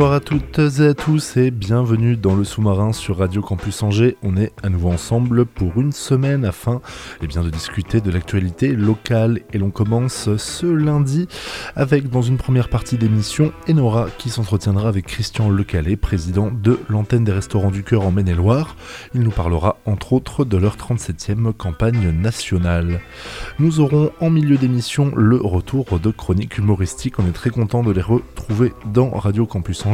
Bonsoir à toutes et à tous et bienvenue dans le sous-marin sur Radio Campus Angers. On est à nouveau ensemble pour une semaine afin eh bien, de discuter de l'actualité locale et l'on commence ce lundi avec dans une première partie d'émission Enora qui s'entretiendra avec Christian Lecalais, président de l'antenne des restaurants du cœur en Maine-et-Loire. Il nous parlera entre autres de leur 37e campagne nationale. Nous aurons en milieu d'émission le retour de chroniques humoristiques. On est très content de les retrouver dans Radio Campus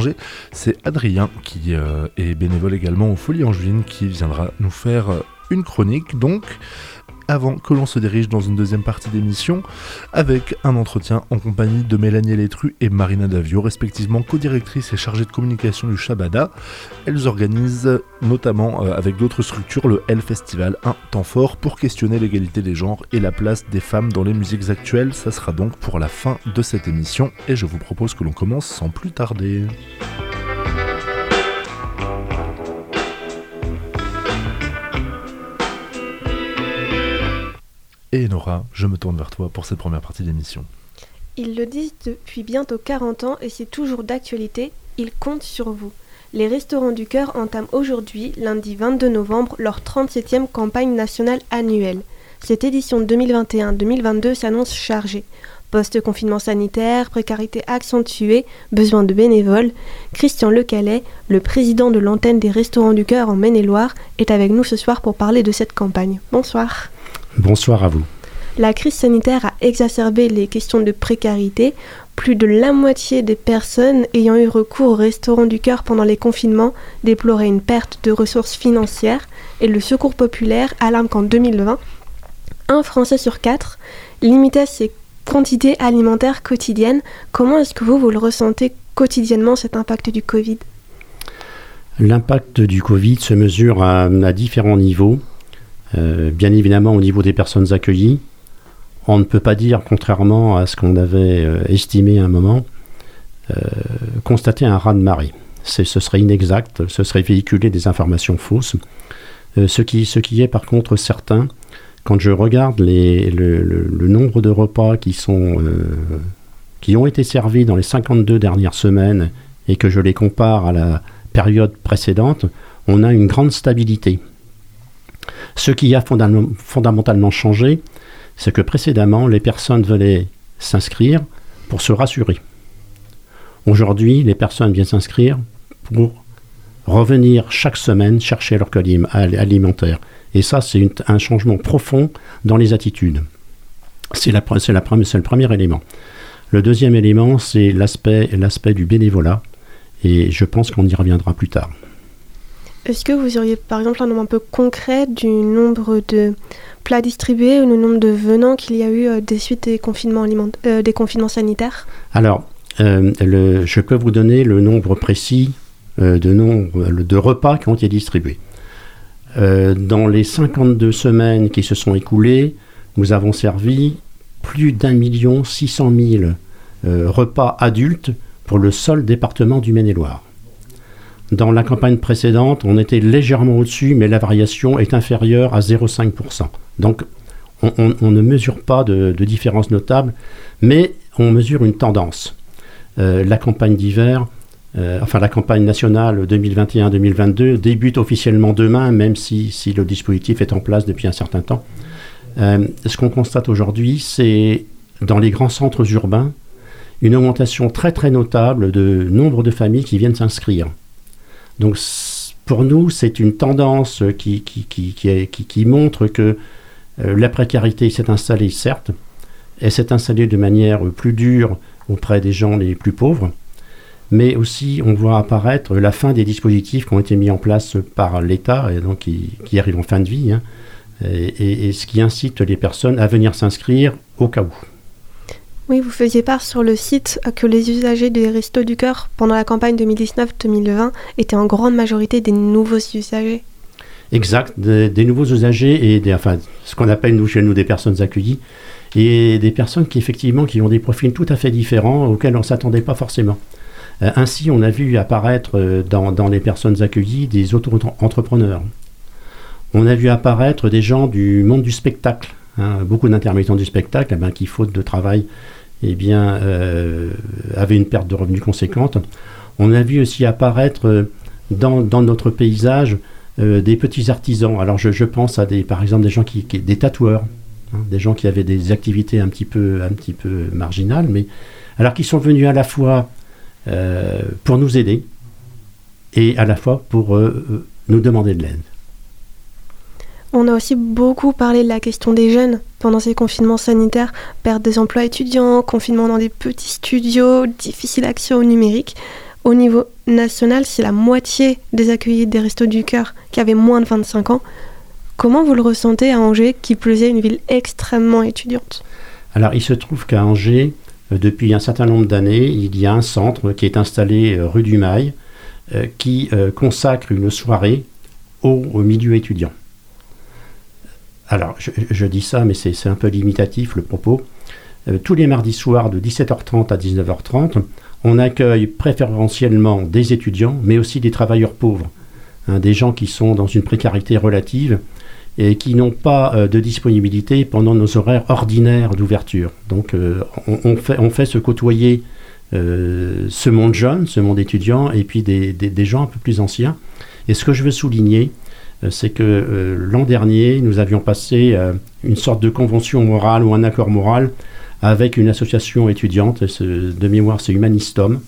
c'est Adrien qui euh, est bénévole également aux Folies Angevines qui viendra nous faire euh, une chronique. Donc avant que l'on se dirige dans une deuxième partie d'émission avec un entretien en compagnie de Mélanie Létru et Marina Davio, respectivement co-directrices et chargées de communication du Shabada. Elles organisent notamment euh, avec d'autres structures le L Festival, un temps fort pour questionner l'égalité des genres et la place des femmes dans les musiques actuelles. Ça sera donc pour la fin de cette émission et je vous propose que l'on commence sans plus tarder. Et Nora, je me tourne vers toi pour cette première partie d'émission. Ils le disent depuis bientôt 40 ans et c'est toujours d'actualité, ils comptent sur vous. Les Restaurants du Cœur entament aujourd'hui, lundi 22 novembre, leur 37e campagne nationale annuelle. Cette édition 2021-2022 s'annonce chargée. Post-confinement sanitaire, précarité accentuée, besoin de bénévoles, Christian Lecalais, le président de l'antenne des Restaurants du Cœur en Maine-et-Loire, est avec nous ce soir pour parler de cette campagne. Bonsoir. Bonsoir à vous. La crise sanitaire a exacerbé les questions de précarité. Plus de la moitié des personnes ayant eu recours au restaurant du cœur pendant les confinements déploraient une perte de ressources financières et le Secours populaire alarme qu'en 2020, un Français sur quatre limitait ses quantités alimentaires quotidiennes. Comment est-ce que vous, vous le ressentez quotidiennement, cet impact du Covid? L'impact du Covid se mesure à différents niveaux. Euh, bien évidemment, au niveau des personnes accueillies, on ne peut pas dire, contrairement à ce qu'on avait euh, estimé à un moment, euh, constater un raz-de-marée. Ce serait inexact, ce serait véhiculer des informations fausses. ce, qui, est par contre certain, quand je regarde le, nombre de repas qui ont été servis dans les 52 dernières semaines et que je les compare à la période précédente, on a une grande stabilité. Ce qui a fondamentalement changé, c'est que précédemment, les personnes venaient s'inscrire pour se rassurer. Aujourd'hui, les personnes viennent s'inscrire pour revenir chaque semaine chercher leur colis alimentaire. Et ça, c'est un changement profond dans les attitudes. C'est le premier élément. Le deuxième élément, c'est l'aspect du bénévolat. Et je pense qu'on y reviendra plus tard. Est-ce que vous auriez par exemple un nombre un peu concret du nombre de plats distribués ou le nombre de venants qu'il y a eu euh, des suites des confinements, euh, sanitaires? Alors, euh, je peux vous donner le nombre précis de, de repas qui ont été distribués. dans les 52 semaines qui se sont écoulées, nous avons servi plus d'un million six cent mille repas adultes pour le seul département du Maine-et-Loire. Dans la campagne précédente, on était légèrement au-dessus, mais la variation est inférieure à 0,5%. Donc, on, ne mesure pas de, différence notable, mais on mesure une tendance. Euh, la campagne d'hiver, euh, enfin la campagne nationale 2021-2022 débute officiellement demain, même si, le dispositif est en place depuis un certain temps. Euh, ce qu'on constate aujourd'hui, c'est dans les grands centres urbains, une augmentation très très notable de nombre de familles qui viennent s'inscrire. Donc pour nous, c'est une tendance qui, montre que euh, la précarité s'est installée, certes, elle s'est installée de manière plus dure auprès des gens les plus pauvres, mais aussi on voit apparaître la fin des dispositifs qui ont été mis en place par l'État et donc qui, arrivent en fin de vie, hein, et, ce qui incite les personnes à venir s'inscrire au cas où. Oui, vous faisiez part sur le site que les usagers des Restos du Cœur pendant la campagne 2019-2020 étaient en grande majorité des nouveaux usagers. Exact, des, nouveaux usagers et des, enfin, ce qu'on appelle nous chez nous des personnes accueillies et des personnes qui effectivement qui ont des profils tout à fait différents auxquels on ne s'attendait pas forcément. Euh, ainsi, on a vu apparaître euh, dans, les personnes accueillies des auto-entrepreneurs. On a vu apparaître des gens du monde du spectacle, hein, beaucoup d'intermittents du spectacle eh ben, qui, faute de travail, eh bien, euh, une perte de revenus conséquente. On a vu aussi apparaître dans, dans notre paysage euh, des petits artisans. Alors je, pense à des, par exemple des gens qui, des tatoueurs, hein, des gens qui avaient des activités un petit peu, un petit peu marginales, mais alors qui sont venus à la fois euh, pour nous aider et à la fois pour euh, nous demander de l'aide. On a aussi beaucoup parlé de la question des jeunes pendant ces confinements sanitaires, perte des emplois étudiants, confinement dans des petits studios, difficile accès au numérique. Au niveau national, c'est la moitié des accueillis des Restos du Cœur qui avaient moins de 25 ans. Comment vous le ressentez à Angers, qui plaisait une ville extrêmement étudiante? Alors, il se trouve qu'à Angers, euh, depuis un certain nombre d'années, il y a un centre qui est installé euh, rue du Mail, euh, qui consacre une soirée au, milieu étudiant. Alors, je, dis ça, mais c'est un peu limitatif le propos. tous les mardis soirs de 17h30 à 19h30, on accueille préférentiellement des étudiants, mais aussi des travailleurs pauvres, hein, des gens qui sont dans une précarité relative et qui n'ont pas euh, de disponibilité pendant nos horaires ordinaires d'ouverture. Donc euh, on, fait, se côtoyer euh, ce monde jeune, ce monde étudiant, et puis des, gens un peu plus anciens. Et ce que je veux souligner, c'est que l'an dernier, nous avions passé une sorte de convention morale ou un accord moral avec une association étudiante, de mémoire c'est Humanistom,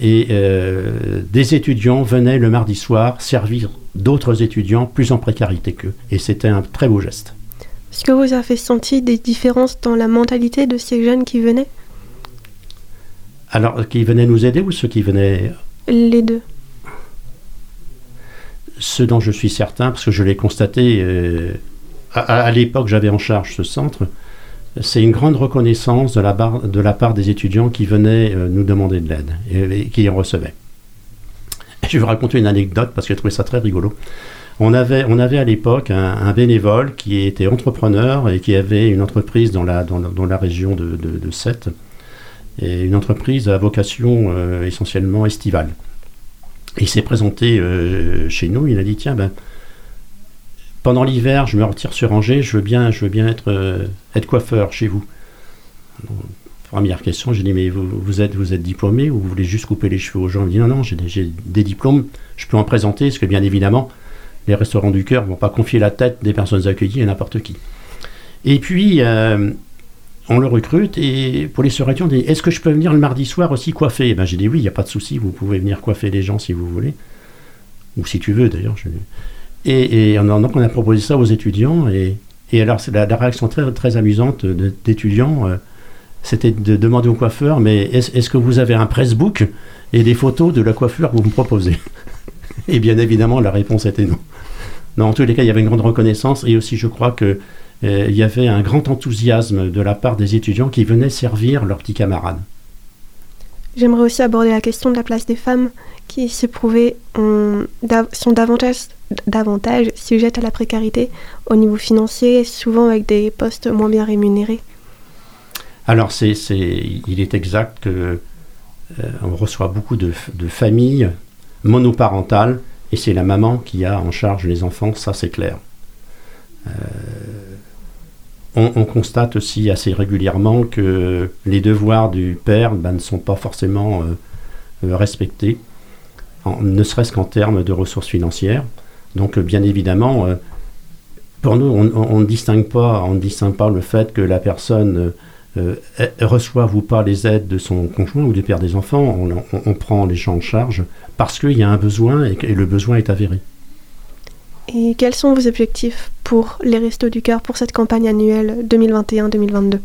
et euh, des étudiants venaient le mardi soir servir d'autres étudiants plus en précarité qu'eux. Et c'était un très beau geste. Est-ce que vous avez senti des différences dans la mentalité de ces jeunes qui venaient? Alors, qui venaient nous aider ou ceux qui venaient... Les deux. Ce dont je suis certain, parce que je l'ai constaté, euh, à l'époque j'avais en charge ce centre, c'est une grande reconnaissance de la, part des étudiants qui venaient euh, nous demander de l'aide et, qui en recevaient. Je vais vous raconter une anecdote parce que j'ai trouvé ça très rigolo. On avait, à l'époque un, bénévole qui était entrepreneur et qui avait une entreprise dans la, région de, de, Sète, et une entreprise à vocation euh, essentiellement estivale. Il s'est présenté euh, chez nous, il a dit tiens, ben, pendant l'hiver, je me retire sur Angers, je veux bien, je veux bien être, euh, être coiffeur chez vous. première question, j'ai dit, mais vous, êtes, vous êtes diplômé ou vous voulez juste couper les cheveux aux gens? Il me dit, non, non, j'ai des, diplômes, je peux en présenter, parce que bien évidemment, les restaurants du cœur ne vont pas confier la tête des personnes accueillies à n'importe qui. Et puis, euh, on le recrute, et pour les soirées, on dit, est-ce que je peux venir le mardi soir aussi coiffer? Ben, J'ai dit, oui, il n'y a pas de souci, vous pouvez venir coiffer les gens si vous voulez. Ou si tu veux, d'ailleurs. Je... Et, a, donc on a proposé ça aux étudiants. Et, alors, la, la, réaction très, très amusante d'étudiants, euh, c'était de demander au coiffeur, mais est-ce que vous avez un pressbook et des photos de la coiffure que vous me proposez? Et bien évidemment, la réponse était non. non. En tous les cas, il y avait une grande reconnaissance et aussi, je crois que il y avait un grand enthousiasme de la part des étudiants qui venaient servir leurs petits camarades. J'aimerais aussi aborder la question de la place des femmes qui s'éprouvaient sont davantage, davantage sujettes à la précarité au niveau financier, souvent avec des postes moins bien rémunérés. Alors, c'est, il est exact qu'on euh, on reçoit beaucoup de, familles monoparentales et c'est la maman qui a en charge les enfants, ça c'est clair. Euh, on, constate aussi assez régulièrement que les devoirs du père ben, ne sont pas forcément euh, respectés ne serait-ce qu'en termes de ressources financières. Donc, euh, bien évidemment, euh, pour nous, on, ne distingue pas, le fait que la personne euh, reçoive ou pas les aides de son conjoint ou du père des enfants. On, prend les gens en charge parce qu'il y a un besoin et que le besoin est avéré. Et quels sont vos objectifs pour les Restos du Cœur pour cette campagne annuelle 2021-2022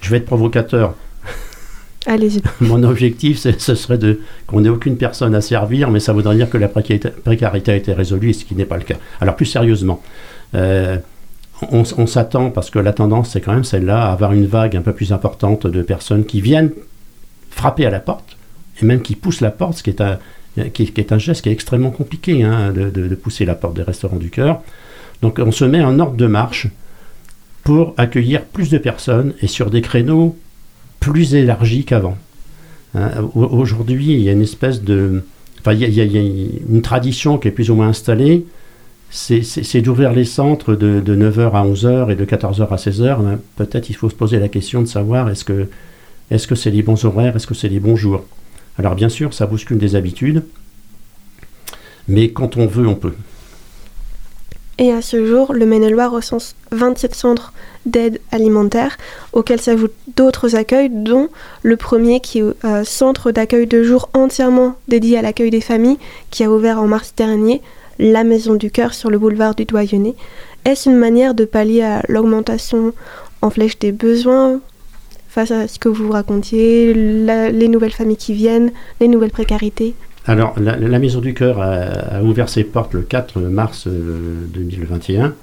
Je vais être provocateur. Allez-y. Mon objectif, ce serait de, qu'on n'ait aucune personne à servir, mais ça voudrait dire que la précarité, a été résolue, ce qui n'est pas le cas. Alors plus sérieusement, euh, on, on s'attend, parce que la tendance c'est quand même celle-là, à avoir une vague un peu plus importante de personnes qui viennent frapper à la porte, et même qui poussent la porte, ce qui est un, qui, est un geste qui est extrêmement compliqué, hein, de, pousser la porte des restaurants du cœur. Donc on se met en ordre de marche pour accueillir plus de personnes et sur des créneaux plus élargis qu'avant. Hein, au- Aujourd'hui, il y a une espèce de... Enfin, il y, a, une tradition qui est plus ou moins installée, c'est- c'est c'est d'ouvrir les centres de, de 9h à 11h et de 14h à 16h. hein. Peut-être il faut se poser la question de savoir est-ce que est-ce que c'est les bons horaires, est-ce que c'est les bons jours Alors bien sûr, ça bouscule des habitudes, mais quand on veut, on peut. Et à ce jour, le Maine-et-Loire recense 27 centres d'aide alimentaire auxquels s'ajoutent d'autres accueils, dont le premier qui est un centre d'accueil de jour entièrement dédié à l'accueil des familles qui a ouvert en mars dernier, la Maison du Cœur sur le boulevard du Doyenné. Est-ce une manière de pallier à l'augmentation en flèche des besoins face à ce que vous racontiez, les nouvelles familles qui viennent, les nouvelles précarités Alors, la, Maison du Cœur a, ouvert ses portes le 4 mars euh, 2021.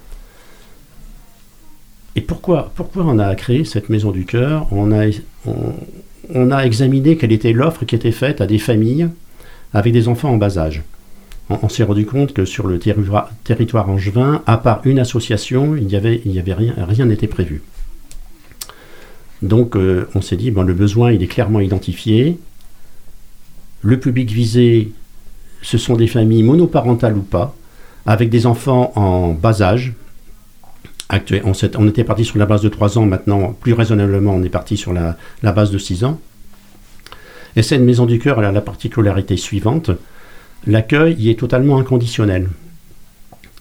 Et pourquoi, pourquoi on a créé cette Maison du Cœur? On a, examiné quelle était l'offre qui était faite à des familles avec des enfants en bas âge. On, s'est rendu compte que sur le territoire, angevin, à part une association, il n'y avait, il y avait rien, rien n'était prévu. Donc, euh, on s'est dit, bon, le besoin, il est clairement identifié. Le public visé, ce sont des familles monoparentales ou pas, avec des enfants en bas âge. On, était parti sur la base de 3 ans, maintenant, plus raisonnablement, on est parti sur la, base de 6 ans. Et cette maison du cœur, a la particularité suivante. L'accueil y est totalement inconditionnel.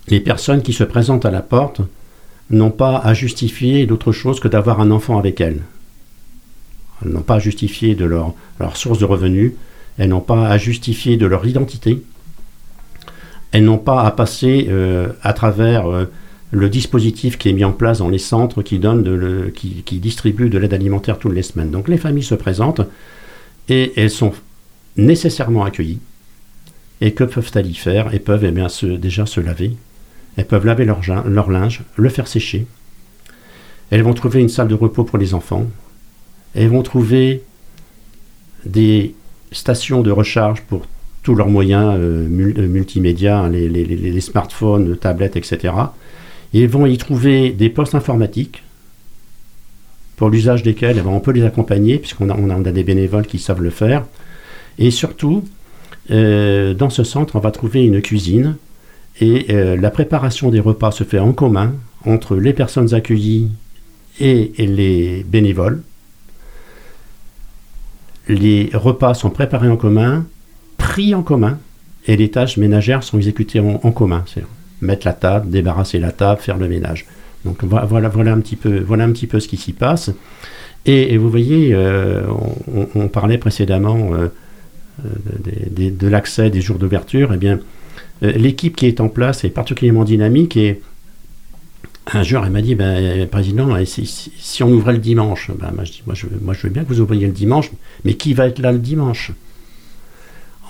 Les personnes qui se présentent à la porte n'ont pas à justifier d'autre chose que d'avoir un enfant avec elles. Elles n'ont pas à justifier de leur, source de revenus, elles n'ont pas à justifier de leur identité, elles n'ont pas à passer euh, à travers euh, le dispositif qui est mis en place dans les centres qui, donne de qui, distribue de l'aide alimentaire toutes les semaines. Donc les familles se présentent et elles sont nécessairement accueillies. Et que peuvent-elles y faire? Elles peuvent eh bien, déjà se laver, elles peuvent laver leur, leur linge, le faire sécher. Elles vont trouver une salle de repos pour les enfants. Elles vont trouver des stations de recharge pour tous leurs moyens euh, euh, multimédia, hein, les, les- les- smartphones, tablettes, etc. Et ils vont y trouver des postes informatiques pour l'usage desquels on peut les accompagner, puisqu'on a, a des bénévoles qui savent le faire. Et surtout, euh, dans ce centre, on va trouver une cuisine et euh, la préparation des repas se fait en commun entre les personnes accueillies et, les bénévoles. Les repas sont préparés en commun, pris en commun, et les tâches ménagères sont exécutées en, commun. Mettre la table, débarrasser la table, faire le ménage. Donc vo- voilà, voilà, un, petit peu, voilà un petit peu ce qui s'y passe. Et, vous voyez, euh, on, parlait précédemment euh, de l'accès des jours d'ouverture. Eh l'équipe qui est en place est particulièrement dynamique et un jour, elle m'a dit, ben, président, et si, on ouvrait le dimanche, ben, moi, je veux- bien que vous ouvriez le dimanche, mais qui va être là le dimanche?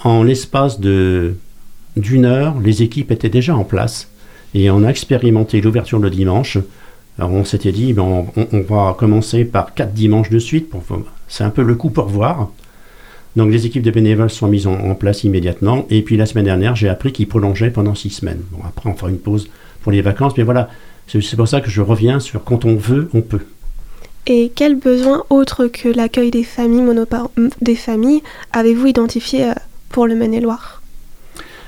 En l'espace d'une heure, les équipes étaient déjà en place et on a expérimenté l'ouverture le dimanche. Alors on s'était dit, ben, on, va commencer par quatre dimanches de suite. C'est un peu le coup pour voir. Donc les équipes de bénévoles sont mises en, en place immédiatement. Et puis la semaine dernière, j'ai appris qu'ils prolongeaient pendant six semaines. Bon, après, on fera une pause pour les vacances. Mais voilà, c'est pour ça que je reviens sur quand on veut, on peut. Et quels besoins autres que l'accueil des familles monopar- des familles avez-vous identifié euh, pour le Maine-et-Loire?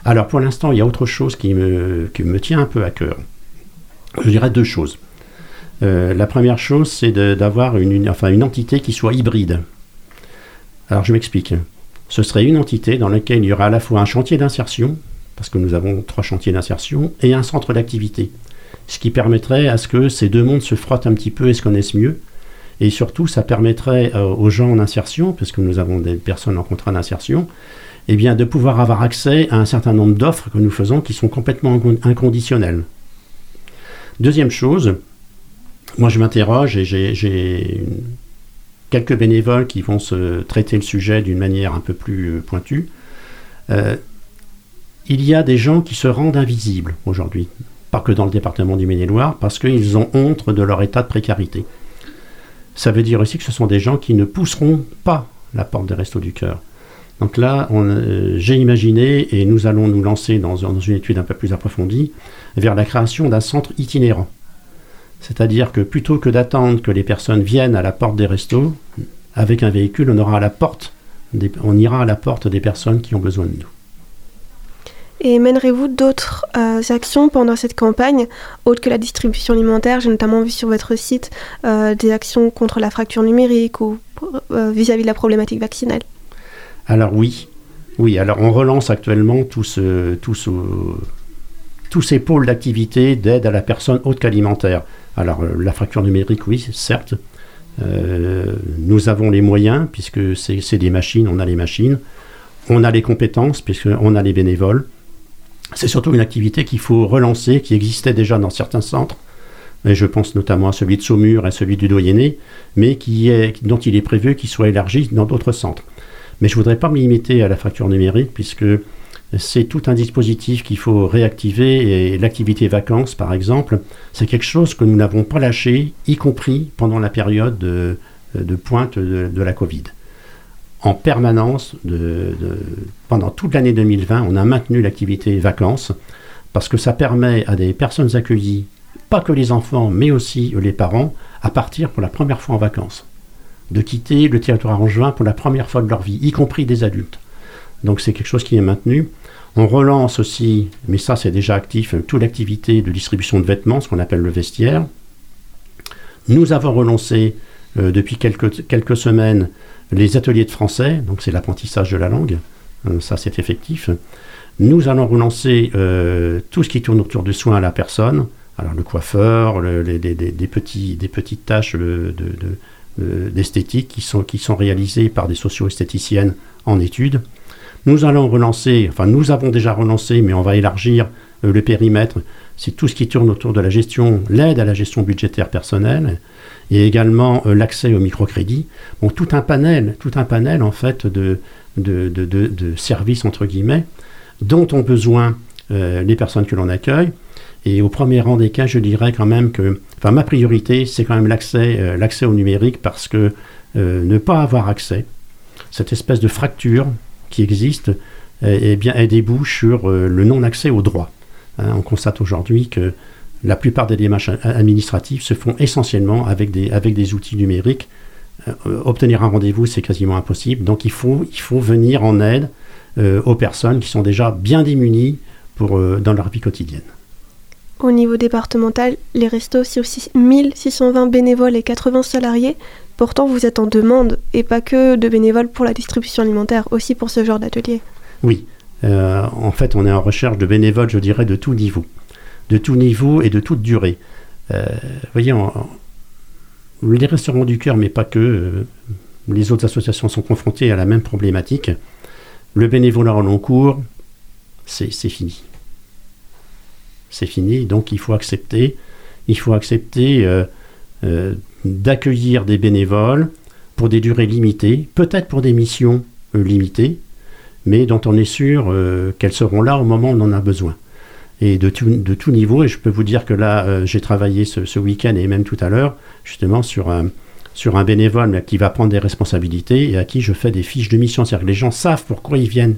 Alors pour l'instant, il y a autre chose qui me, qui me tient un peu à cœur. Je dirais deux choses. Euh, la première chose, c'est d'avoir une, une- enfin, une entité qui soit hybride. Alors je m'explique. Ce serait une entité dans laquelle il y aura à la fois un chantier d'insertion, parce que nous avons trois chantiers d'insertion, et un centre d'activité. Ce qui permettrait à ce que ces deux mondes se frottent un petit peu et se connaissent mieux. Et surtout, ça permettrait euh, aux gens en insertion, puisque nous avons des personnes en contrat d'insertion, eh de pouvoir avoir accès à un certain nombre d'offres que nous faisons qui sont complètement incon- inconditionnelles. Deuxième chose, moi je m'interroge et j'ai- quelques bénévoles qui vont se traiter le sujet d'une manière un peu plus euh, pointue. Euh, il y a des gens qui se rendent invisibles aujourd'hui, pas que dans le département du Maine-et-Loire, parce qu'ils ont honte de leur état de précarité. Ça veut dire aussi que ce sont des gens qui ne pousseront pas la porte des Restos du Cœur. Donc là, euh, j'ai imaginé, et nous allons nous lancer dans, une étude un peu plus approfondie, vers la création d'un centre itinérant. C'est-à-dire que plutôt que d'attendre que les personnes viennent à la porte des restos, avec un véhicule, on, aura à la porte on ira à la porte des personnes qui ont besoin de nous. Et mènerez-vous d'autres euh, actions pendant cette campagne, autres que la distribution alimentaire? J'ai notamment vu sur votre site euh, des actions contre la fracture numérique ou vis à -vis de la problématique vaccinale. Alors oui, oui. Alors on relance actuellement tous ces pôles d'activité d'aide à la personne haute qu'alimentaire. Alors euh, la fracture numérique, oui, certes. Euh, nous avons les moyens, puisque c'est des machines, on a les machines. On a les compétences, puisqu'on a les bénévoles. C'est surtout une activité qu'il faut relancer, qui existait déjà dans certains centres. Et je pense notamment à celui de Saumur et celui du Doyenné, mais qui est, dont il est prévu qu'il soit élargi dans d'autres centres. Mais je ne voudrais pas me limiter à la fracture numérique puisque c'est tout un dispositif qu'il faut réactiver et l'activité vacances, par exemple, c'est quelque chose que nous n'avons pas lâché, y compris pendant la période de, pointe de, la Covid. En permanence, pendant toute l'année 2020, on a maintenu l'activité vacances parce que ça permet à des personnes accueillies, pas que les enfants, mais aussi les parents, à partir pour la première fois en vacances de quitter le territoire angevin pour la première fois de leur vie, y compris des adultes. Donc c'est quelque chose qui est maintenu. On relance aussi, mais ça c'est déjà actif, toute l'activité de distribution de vêtements, ce qu'on appelle le vestiaire. Nous avons relancé euh, depuis quelques, semaines les ateliers de français, donc c'est l'apprentissage de la langue, euh, ça c'est effectif. Nous allons relancer euh, tout ce qui tourne autour du soin à la personne, alors le coiffeur, les, des, petites tâches de d'esthétique qui sont, qui sont réalisées par des socio-esthéticiennes en études. Nous allons relancer, enfin nous avons déjà relancé, mais on va élargir euh, le périmètre. C'est tout ce qui tourne autour de la gestion, l'aide à la gestion budgétaire personnelle et également euh, l'accès au microcrédit. Bon, tout un panel, tout un panel en fait de, services entre guillemets dont ont besoin les personnes que l'on accueille. Et au premier rang des cas, je dirais quand même que, enfin, ma priorité, c'est quand même l'accès, euh, au numérique parce que euh, ne pas avoir accès, cette espèce de fracture qui existe, eh bien, elle débouche sur euh, le non-accès au droit. Hein, on constate aujourd'hui que la plupart des démarches administratives se font essentiellement avec des, outils numériques. obtenir un rendez-vous, c'est quasiment impossible. Donc il faut, venir en aide aux personnes qui sont déjà bien démunies dans leur vie quotidienne. Au niveau départemental, les restos, c'est aussi 1620 bénévoles et 80 salariés. Pourtant, vous êtes en demande, et pas que de bénévoles pour la distribution alimentaire, aussi pour ce genre d'atelier. Oui, euh, en fait, on est en recherche de bénévoles, je dirais, de tout niveau. De tout niveau et de toute durée. Euh, vous voyez, les restaurants du cœur, mais pas que, euh, les autres associations sont confrontées à la même problématique. Le bénévolat en long cours, c'est fini c'est fini. Donc il faut accepter, il faut accepter euh, euh, d'accueillir des bénévoles pour des durées limitées, peut-être pour des missions euh, limitées, mais dont on est sûr qu'elles seront là au moment où on en a besoin. Et de tout, niveau, et je peux vous dire que là, j'ai travaillé ce, week-end et même tout à l'heure, justement, sur un, bénévole qui va prendre des responsabilités et à qui je fais des fiches de mission. C'est-à-dire que les gens savent pourquoi ils viennent.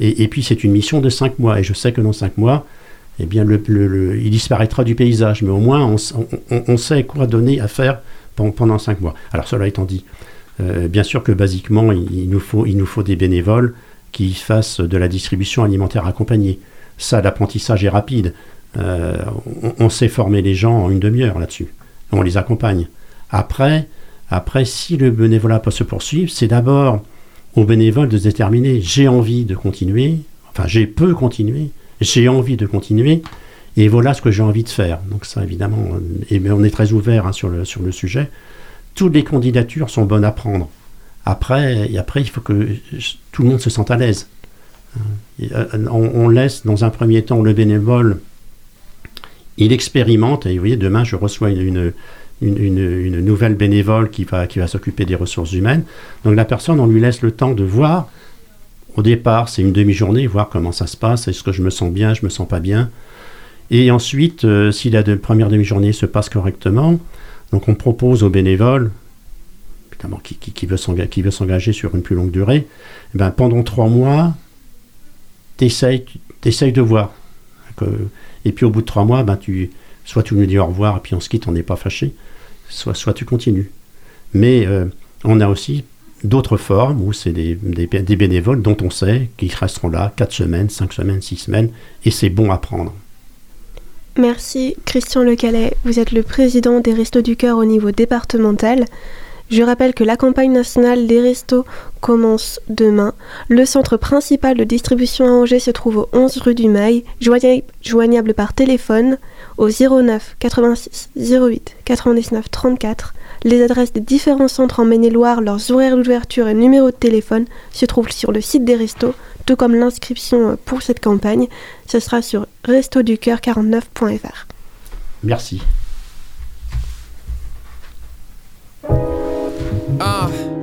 Et, et puis c'est une mission de cinq mois. Et je sais que dans cinq mois, eh bien, il disparaîtra du paysage. Mais au moins, on, sait quoi donner à faire pendant cinq mois. Alors, cela étant dit, euh, bien sûr que basiquement, il, nous faut, des bénévoles qui fassent de la distribution alimentaire accompagnée. Ça, l'apprentissage est rapide. Euh, on, sait former les gens en une demi-heure là-dessus. On les accompagne. Après, après, si le bénévolat peut se poursuivre, c'est d'abord au bénévole de se déterminer j'ai envie de continuer, enfin j'ai peu continuer, j'ai envie de continuer et voilà ce que j'ai envie de faire. Donc ça, évidemment, et on est très ouvert hein, sur, le, sur le sujet. Toutes les candidatures sont bonnes à prendre. Après, après, il faut que tout le monde se sente à l'aise. Euh, on, laisse dans un premier temps le bénévole, il expérimente, et vous voyez, demain je reçois une, une, une, nouvelle bénévole qui va, qui va s'occuper des ressources humaines. Donc la personne, on lui laisse le temps de voir au départ, c'est une demi-journée, voir comment ça se passe, est-ce que je me sens bien, je me sens pas bien? Et ensuite, euh, si la première demi-journée se passe correctement, donc on propose aux bénévoles, qui, qui- qui veut s'engager sur une plus longue durée, eh ben, pendant trois mois, t'essayes essayes de voir. Et puis au bout de trois mois, ben, tu, soit tu nous dis au revoir et puis on se quitte, on n'est pas fâché, soit, soit tu continues. Mais euh, on a aussi d'autres formes où c'est des, bénévoles dont on sait qu'ils resteront là 4 semaines, 5 semaines, 6 semaines, et c'est bon à prendre. Merci Christian Lecalais, vous êtes le président des Restos du Cœur au niveau départemental. Je rappelle que la campagne nationale des restos commence demain. Le centre principal de distribution à Angers se trouve au 11 rue du Mail, joigna- joignable par téléphone au 09 86 08 99 34. Les adresses des différents centres en Maine-et-Loire, leurs horaires d'ouverture et numéros de téléphone se trouvent sur le site des restos, tout comme l'inscription pour cette campagne. Ce sera sur restoducoeur49.fr. Merci. Uh,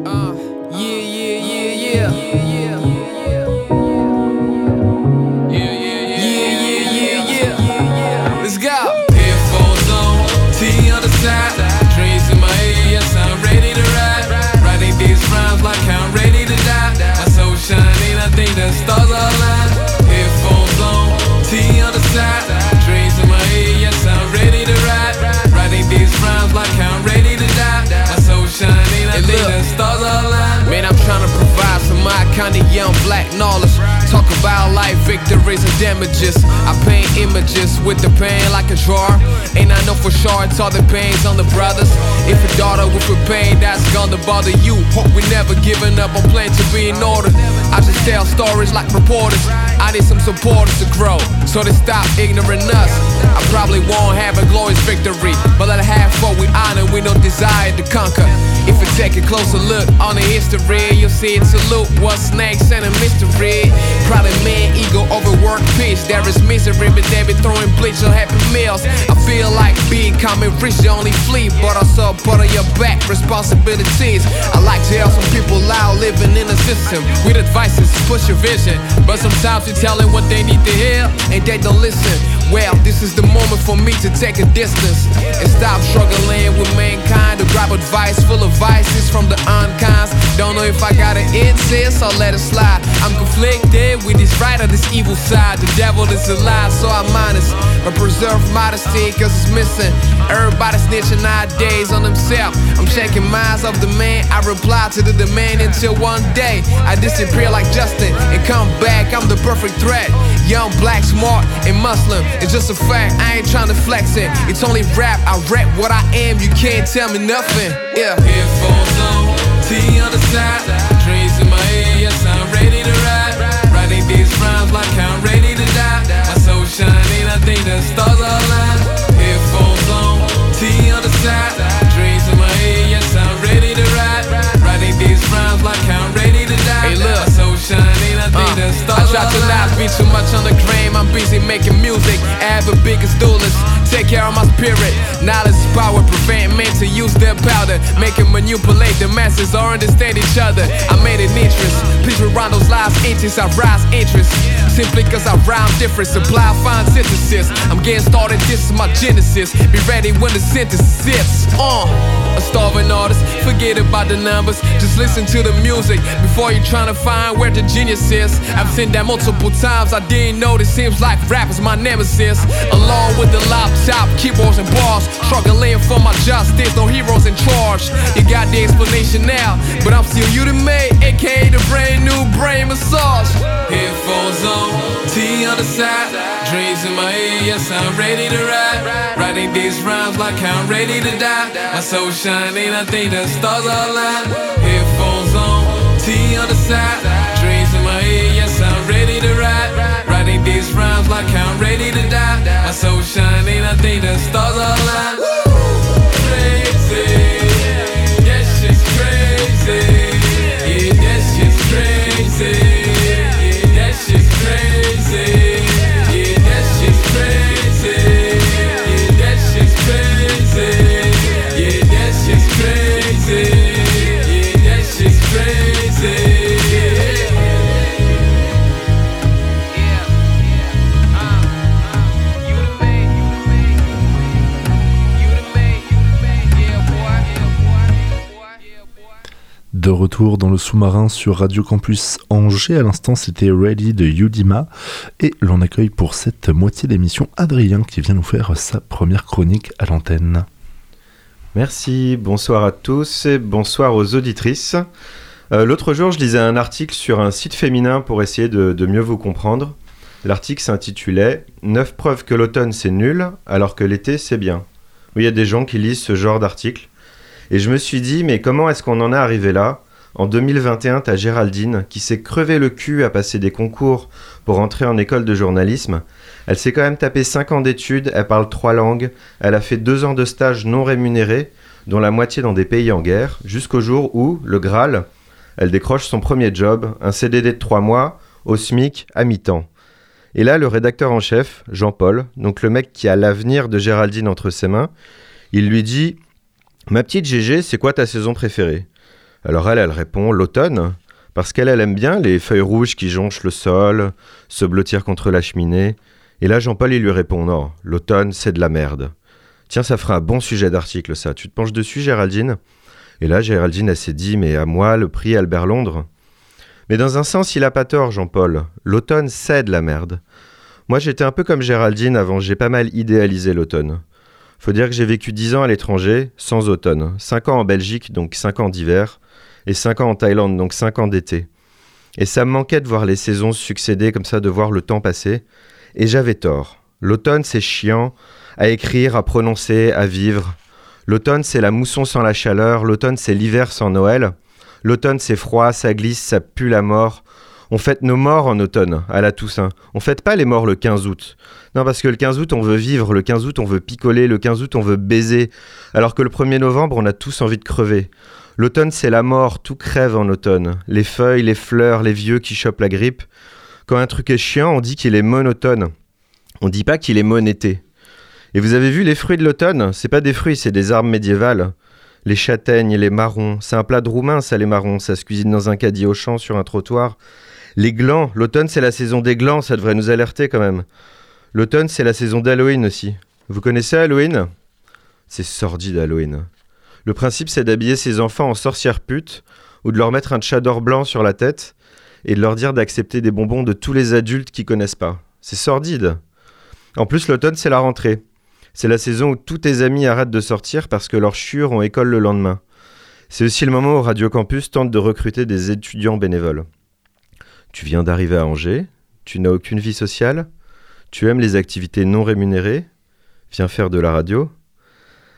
shining, I think the stars. Headphones on, T on the side. Dreams in my head, yes, I'm ready to ride. Writing these rhymes like I'm ready to die. My soul shining, I the stars. Man, I'm trying to provide for my kind of young black knowledge. Talk about life victories and damages. I paint images with the pain like a drawer. And I know for sure it's all the pains on the brothers. If a daughter with a pain that's gonna bother you, hope we never giving up on plan to be in order. I just tell stories like reporters. I need some supporters to grow, so they stop ignoring us. I probably won't have a glorious victory, but let have what we honor, we no desire to conquer. If you take a closer look on the history, you'll see it's a loop, what's next and a mystery. Probably man, ego, overwork, pitch. There is misery, but they be throwing bleach on happy meals. I feel like being common rich, the only fleet, but also part of your back responsibilities. I like to help some people out living in a system with advices, push your vision. But sometimes you tell them what they need to hear, and they don't listen. Well, this is the moment for me to take a distance and stop struggling with mankind to grab advice full of vices from the unkinds. Don't know if I gotta insist or let it slide. I'm conflicted with this right or this evil side. The devil is a lie, so I'm honest. But preserve modesty, cause it's missing. Everybody snitching nowadays on themselves. I'm shaking minds of the man. I reply to the demand until one day I disappear like Justin and come back. I'm the perfect threat. Young, black, smart, and Muslim. It's just a fact. I ain't trying to flex it. It's only rap. I rap what I am. You can't tell me nothing. Yeah. Headphones on, T on the side. Dreams in my head. Yes, I'm ready to ride. Writing these rhymes like I'm ready to die. My soul shining. I think the stars are aligned. Headphones on, T on the side. Dreams in my head. Yes, I'm ready to ride. Writing these rhymes like I'm ready shining. I the try to not be too much on the gram. I'm busy making music. I have a biggest duelist. Take care of my spirit. Knowledge is power. Prevent men to use their powder. Make and manipulate the masses or understand each other. I made an interest. Please rewind those last inches. I rise interest. Simply cause I rhyme different. Supply fine synthesis. I'm getting started. This is my genesis. Be ready when the synthesis hits. Uh. A starving artist, forget about the numbers. Just listen to the music before you're trying to find where the genius is. I've seen that multiple times. I didn't know this seems like rap is my nemesis. Along with the laptop, keyboards, and bars. Struggling for my justice, no heroes in charge. You got the explanation now, but I'm still you to me, aka the brand new brain massage. Headphones on, T on the side. Dreams in my head, yes, I'm ready to ride. Writing these rhymes like I'm ready to die. My soul shining, I think the stars are aligned. Headphones on, T on the side. Ready to ride. Writing these rhymes like I'm ready to die. My soul shining, I think the stars are aligned. Crazy, retour dans le sous-marin sur Radio Campus Angers. À l'instant, c'était Ready de Yudima. Et l'on accueille pour cette moitié d'émission Adrien qui vient nous faire sa première chronique à l'antenne. Merci, bonsoir à tous et bonsoir aux auditrices. Euh, L'autre jour, je lisais un article sur un site féminin pour essayer de, de mieux vous comprendre. L'article s'intitulait 9 preuves que l'automne c'est nul alors que l'été c'est bien. Oui, il y a des gens qui lisent ce genre d'article. Et je me suis dit, mais comment est-ce qu'on en est arrivé là? En 2021, t'as Géraldine qui s'est crevé le cul à passer des concours pour entrer en école de journalisme. Elle s'est quand même tapé 5 ans d'études, elle parle 3 langues, elle a fait 2 ans de stage non rémunérés, dont la moitié dans des pays en guerre, jusqu'au jour où, le Graal, elle décroche son premier job, un CDD de 3 mois, au SMIC, à mi-temps. Et là, le rédacteur en chef, Jean-Paul, donc le mec qui a l'avenir de Géraldine entre ses mains, il lui dit Ma petite GG, c'est quoi ta saison préférée? Alors elle, elle répond L'automne, parce qu'elle, elle aime bien les feuilles rouges qui jonchent le sol, se blottir contre la cheminée. Et là, Jean-Paul, il lui répond Non, l'automne, c'est de la merde. Tiens, ça fera un bon sujet d'article, ça. Tu te penches dessus, Géraldine? Et là, Géraldine, elle s'est dit Mais à moi, le prix Albert Londres? Mais dans un sens, il a pas tort, Jean-Paul. L'automne, c'est de la merde. Moi, j'étais un peu comme Géraldine avant, j'ai pas mal idéalisé l'automne. Faut dire que j'ai vécu 10 ans à l'étranger, sans automne. 5 ans en Belgique, donc 5 ans d'hiver, et 5 ans en Thaïlande, donc 5 ans d'été. Et ça me manquait de voir les saisons succéder comme ça, de voir le temps passer. Et j'avais tort. L'automne, c'est chiant, à écrire, à prononcer, à vivre. L'automne, c'est la mousson sans la chaleur. L'automne, c'est l'hiver sans Noël. L'automne, c'est froid, ça glisse, ça pue la mort. On fête nos morts en automne, à la Toussaint. On fête pas les morts le 15 août. Non, parce que le 15 août, on veut vivre, le 15 août, on veut picoler, le 15 août, on veut baiser. Alors que le 1er novembre, on a tous envie de crever. L'automne, c'est la mort, tout crève en automne. Les feuilles, les fleurs, les vieux qui chopent la grippe. Quand un truc est chiant, on dit qu'il est monotone. On dit pas qu'il est monété. Et vous avez vu les fruits de l'automne? C'est pas des fruits, c'est des arbres médiévales. Les châtaignes, les marrons, c'est un plat de roumain, ça, les marrons. Ça se cuisine dans un caddie au champ sur un trottoir. Les glands, l'automne, c'est la saison des glands, ça devrait nous alerter quand même. L'automne, c'est la saison d'Halloween aussi. Vous connaissez Halloween? C'est sordide Halloween. Le principe, c'est d'habiller ses enfants en sorcières putes ou de leur mettre un tchador blanc sur la tête et de leur dire d'accepter des bonbons de tous les adultes qui connaissent pas. C'est sordide. En plus, l'automne, c'est la rentrée. C'est la saison où tous tes amis arrêtent de sortir parce que leurs chiures ont école le lendemain. C'est aussi le moment où Radio Campus tente de recruter des étudiants bénévoles. Tu viens d'arriver à Angers, tu n'as aucune vie sociale, tu aimes les activités non rémunérées, viens faire de la radio.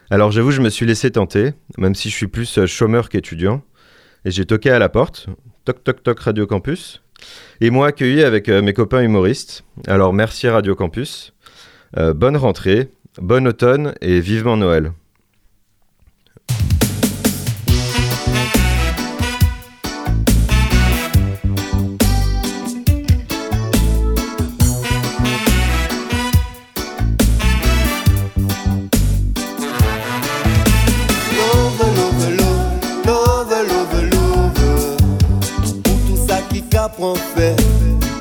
Alors j'avoue, je me suis laissé tenter, même si je suis plus euh, chômeur qu'étudiant, et j'ai toqué à la porte, toc toc toc Radio Campus, et moi accueilli avec euh, mes copains humoristes. Alors merci Radio Campus, Euh, bonne rentrée, bon automne et vivement Noël. Fait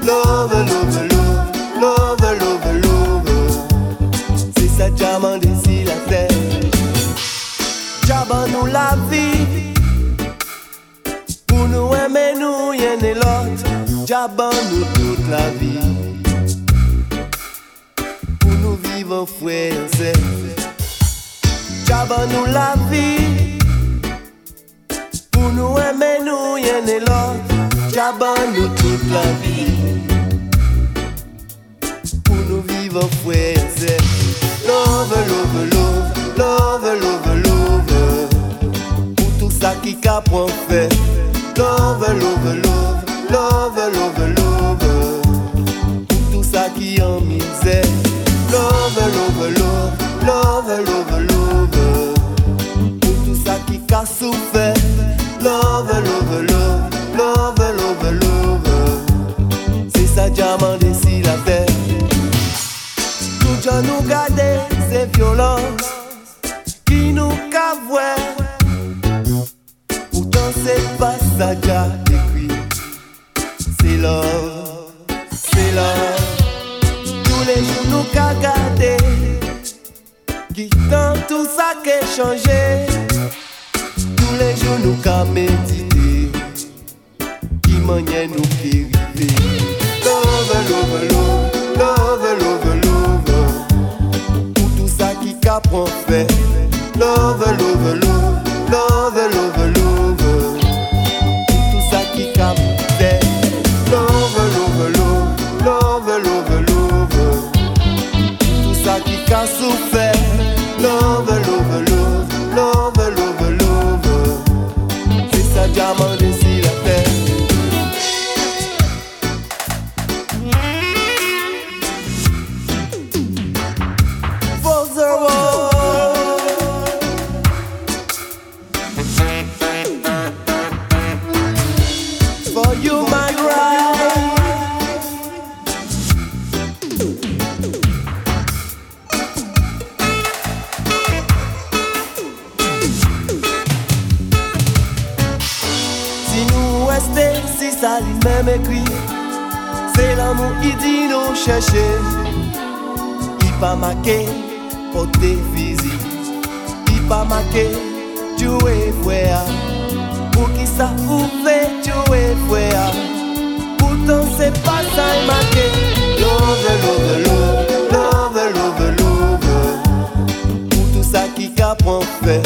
Love, love, love, love, love, love C'est ça diamant d'ici la terre Diamant nous la vie Pour nous aimer nous y'en est l'autre. Diamant nous toute la vie. Pour nous vivre frère c'est Diamant nous la vie Pour nous aimer nous y'en est l'autre Diamant nous toute la vie. Pour nous vivre frère c'est Love, love, love, love, love, love. Pour tout ça qui qu'apprend fait. Love, love, love, love, love, love. Pour tout ça qui en misère Pour vous fait jouer frère. Pourtant c'est pas ça il marqué Love, love, love, love, love, love. Pour tout ça qui prend fait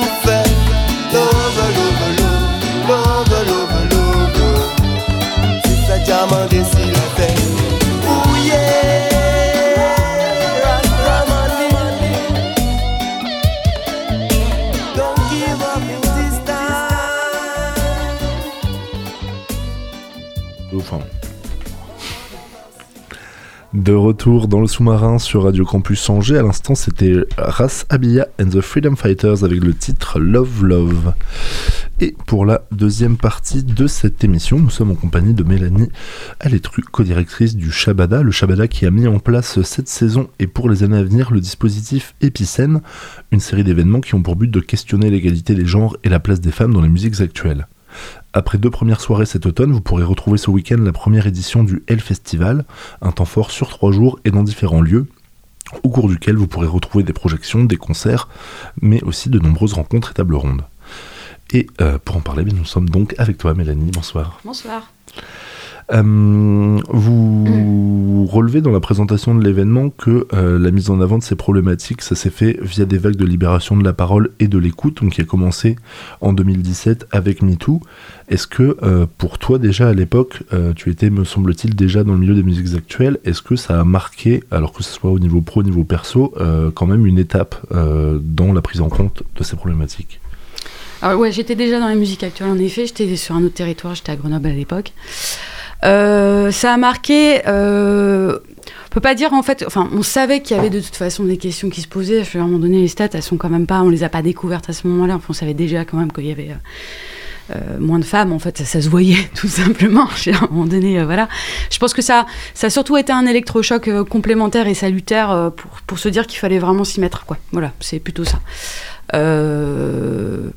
qui qu'a De retour dans le sous-marin sur Radio Campus Angers, à l'instant c'était Ras Abia and the Freedom Fighters avec le titre Love Love. Et pour la deuxième partie de cette émission, nous sommes en compagnie de Mélanie Alétru, co-directrice du Shabada, le Shabada qui a mis en place cette saison et pour les années à venir le dispositif Épicène, une série d'événements qui ont pour but de questionner l'égalité des genres et la place des femmes dans les musiques actuelles. Après deux premières soirées cet automne, vous pourrez retrouver ce week-end la première édition du Hell Festival, un temps fort sur trois jours et dans différents lieux, au cours duquel vous pourrez retrouver des projections, des concerts, mais aussi de nombreuses rencontres et tables rondes. Et euh, pour en parler, nous sommes donc avec toi Mélanie, bonsoir. Bonsoir. Euh, vous relevez dans la présentation de l'événement que euh, la mise en avant de ces problématiques, ça s'est fait via des vagues de libération de la parole et de l'écoute, donc qui a commencé en 2017 avec MeToo. Est-ce que euh, pour toi déjà à l'époque, tu étais, me semble-t-il, déjà dans le milieu des musiques actuelles, est-ce que ça a marqué, alors que ce soit au niveau pro, au niveau perso, quand même une étape dans la prise en compte de ces problématiques? Alors ouais, j'étais déjà dans la musique actuelle en effet, j'étais sur un autre territoire, j'étais à Grenoble à l'époque. Euh, ça a marqué, euh, on peut pas dire en fait, enfin on savait qu'il y avait de toute façon des questions qui se posaient, je vais à un moment donné les stats elles sont quand même pas, on les a pas découvertes à ce moment-là, enfin, on savait déjà quand même qu'il y avait... euh, moins de femmes, en fait, ça, se voyait tout simplement. À un moment donné, voilà. Je pense que ça, ça a surtout été un électrochoc euh, complémentaire et salutaire pour, pour se dire qu'il fallait vraiment s'y mettre, quoi. Voilà, c'est plutôt ça. Euh,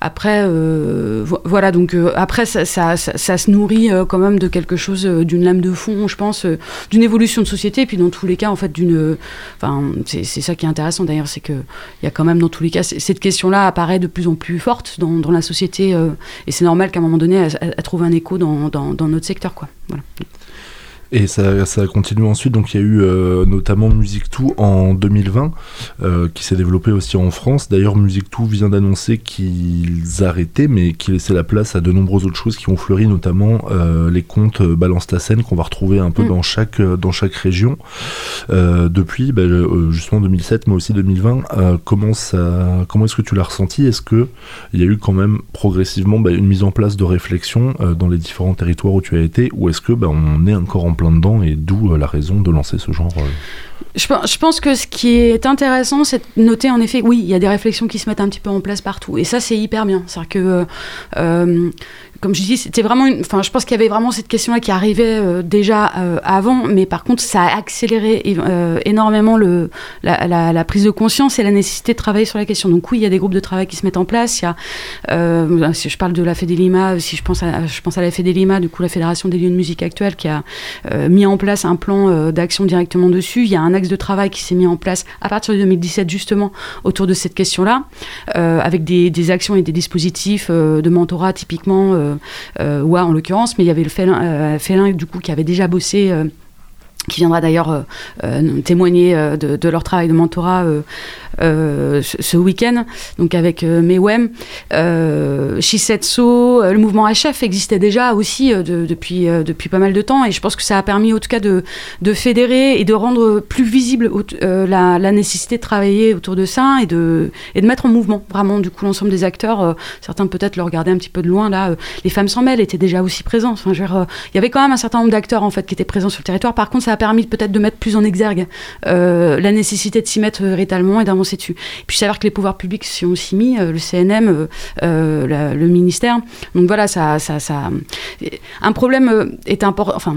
après, euh, vo- voilà, donc euh, après, ça, ça, ça- se nourrit euh, quand même de quelque chose, d'une lame de fond, je pense, d'une évolution de société, et puis dans tous les cas, en fait, d'une. Enfin, c'est ça qui est intéressant d'ailleurs, c'est qu'il y a quand même dans tous les cas, cette question-là apparaît de plus en plus forte dans, dans la société, et c'est normal qu'à un moment donné, elle, trouve un écho dans, dans, dans notre secteur, quoi. Et ça, ça a continué ensuite, donc il y a eu euh, notamment Music 2 en 2020, euh, qui s'est développé aussi en France. D'ailleurs, Music 2 vient d'annoncer qu'ils arrêtaient, mais qu'ils laissaient la place à de nombreuses autres choses qui ont fleuri, notamment euh, les comptes Balance ta scène qu'on va retrouver un peu Mm. dans, chaque, dans chaque région. Depuis bah, euh, justement 2007, mais aussi 2020, euh, comment, ça, comment est-ce que tu l'as ressenti? Est-ce qu'il y a eu quand même progressivement bah, une mise en place de réflexion dans les différents territoires où tu as été, ou est-ce que bah, on est encore en plein dedans et d'où euh, la raison de lancer ce genre. Je, pe- je pense que ce qui est intéressant, c'est de noter en effet, oui, il y a des réflexions qui se mettent un petit peu en place partout. Et ça, c'est hyper bien. C'est-à-dire que, euh, euh, comme je dis, c'était vraiment une. Enfin, je pense qu'il y avait vraiment cette question-là qui arrivait euh, déjà avant, mais par contre, ça a accéléré énormément le, la, prise de conscience et la nécessité de travailler sur la question. Donc, oui, il y a des groupes de travail qui se mettent en place. Il y a, si je parle de la Fédélima, si je pense à, je pense à la Fédélima, du coup, la Fédération des lieux de musique actuelle, qui a mis en place un plan d'action directement dessus. Il y a un axe de travail qui s'est mis en place à partir de 2017, justement, autour de cette question-là, euh, avec des, actions et des dispositifs euh, de mentorat, typiquement, euh, euh, OUA en l'occurrence, mais il y avait le Félin, du coup, qui avait déjà bossé. qui viendra d'ailleurs témoigner de, leur travail de mentorat ce, ce week-end, donc avec euh, Mewem. Euh, Shisetsu, euh, le mouvement HF existait déjà aussi euh, de- depuis, euh, depuis pas mal de temps, et je pense que ça a permis en tout cas de, de fédérer et de rendre plus visible euh, la, nécessité de travailler autour de ça et de, et de mettre en mouvement vraiment du coup l'ensemble des acteurs. euh, certains peut-être le regardaient un petit peu de loin là. euh, les femmes s'en mêlent étaient déjà aussi présentes. Enfin, euh, il y avait quand même un certain nombre d'acteurs en fait qui étaient présents sur le territoire. Par contre, ça a permis peut-être de mettre plus en exergue euh, la nécessité de s'y mettre euh, véritablement et d'avancer dessus. Et puis savoir que les pouvoirs publics s'y ont aussi mis, euh, le CNM, euh, euh, le ministère. Donc voilà, ça, ça, un problème est important. Enfin,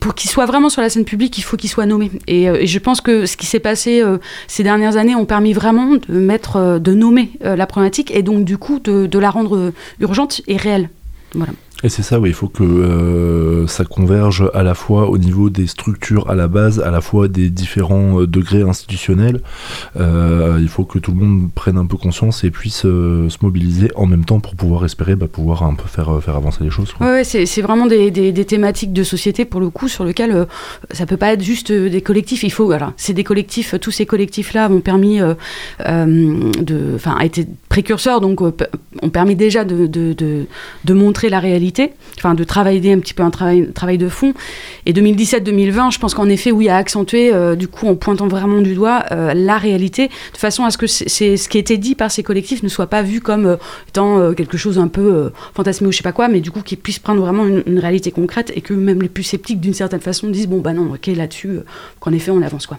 pour qu'il soit vraiment sur la scène publique, il faut qu'il soit nommé. Et, je pense que ce qui s'est passé ces dernières années ont permis vraiment de mettre, de nommer la problématique et donc du coup de, de la rendre urgente et réelle. Voilà. Et c'est ça, oui, il faut que euh, ça converge à la fois au niveau des structures à la base, à la fois des différents euh, degrés institutionnels. Euh, il faut que tout le monde prenne un peu conscience et puisse se mobiliser en même temps pour pouvoir espérer bah, pouvoir un peu faire, faire avancer les choses. quoi. Ouais, c'est vraiment des, des- thématiques de société pour le coup sur lesquelles ça peut pas être juste des collectifs. Il faut, voilà, c'est des collectifs. Tous ces collectifs-là ont permis de, enfin, été précurseurs, donc ont permis déjà de, de, de montrer la réalité, enfin, de travailler un petit peu un travail, travail de fond. Et 2017-2020, je pense qu'en effet, oui, a accentué, euh, du coup, en pointant vraiment du doigt euh, la réalité, de façon à ce que c'est ce qui été dit par ces collectifs ne soit pas vu comme euh, étant quelque chose un peu fantasmé ou je sais pas quoi, mais du coup qu'ils puissent prendre vraiment une, une réalité concrète et que même les plus sceptiques d'une certaine façon disent bon bah non ok là-dessus qu'en effet on avance quoi.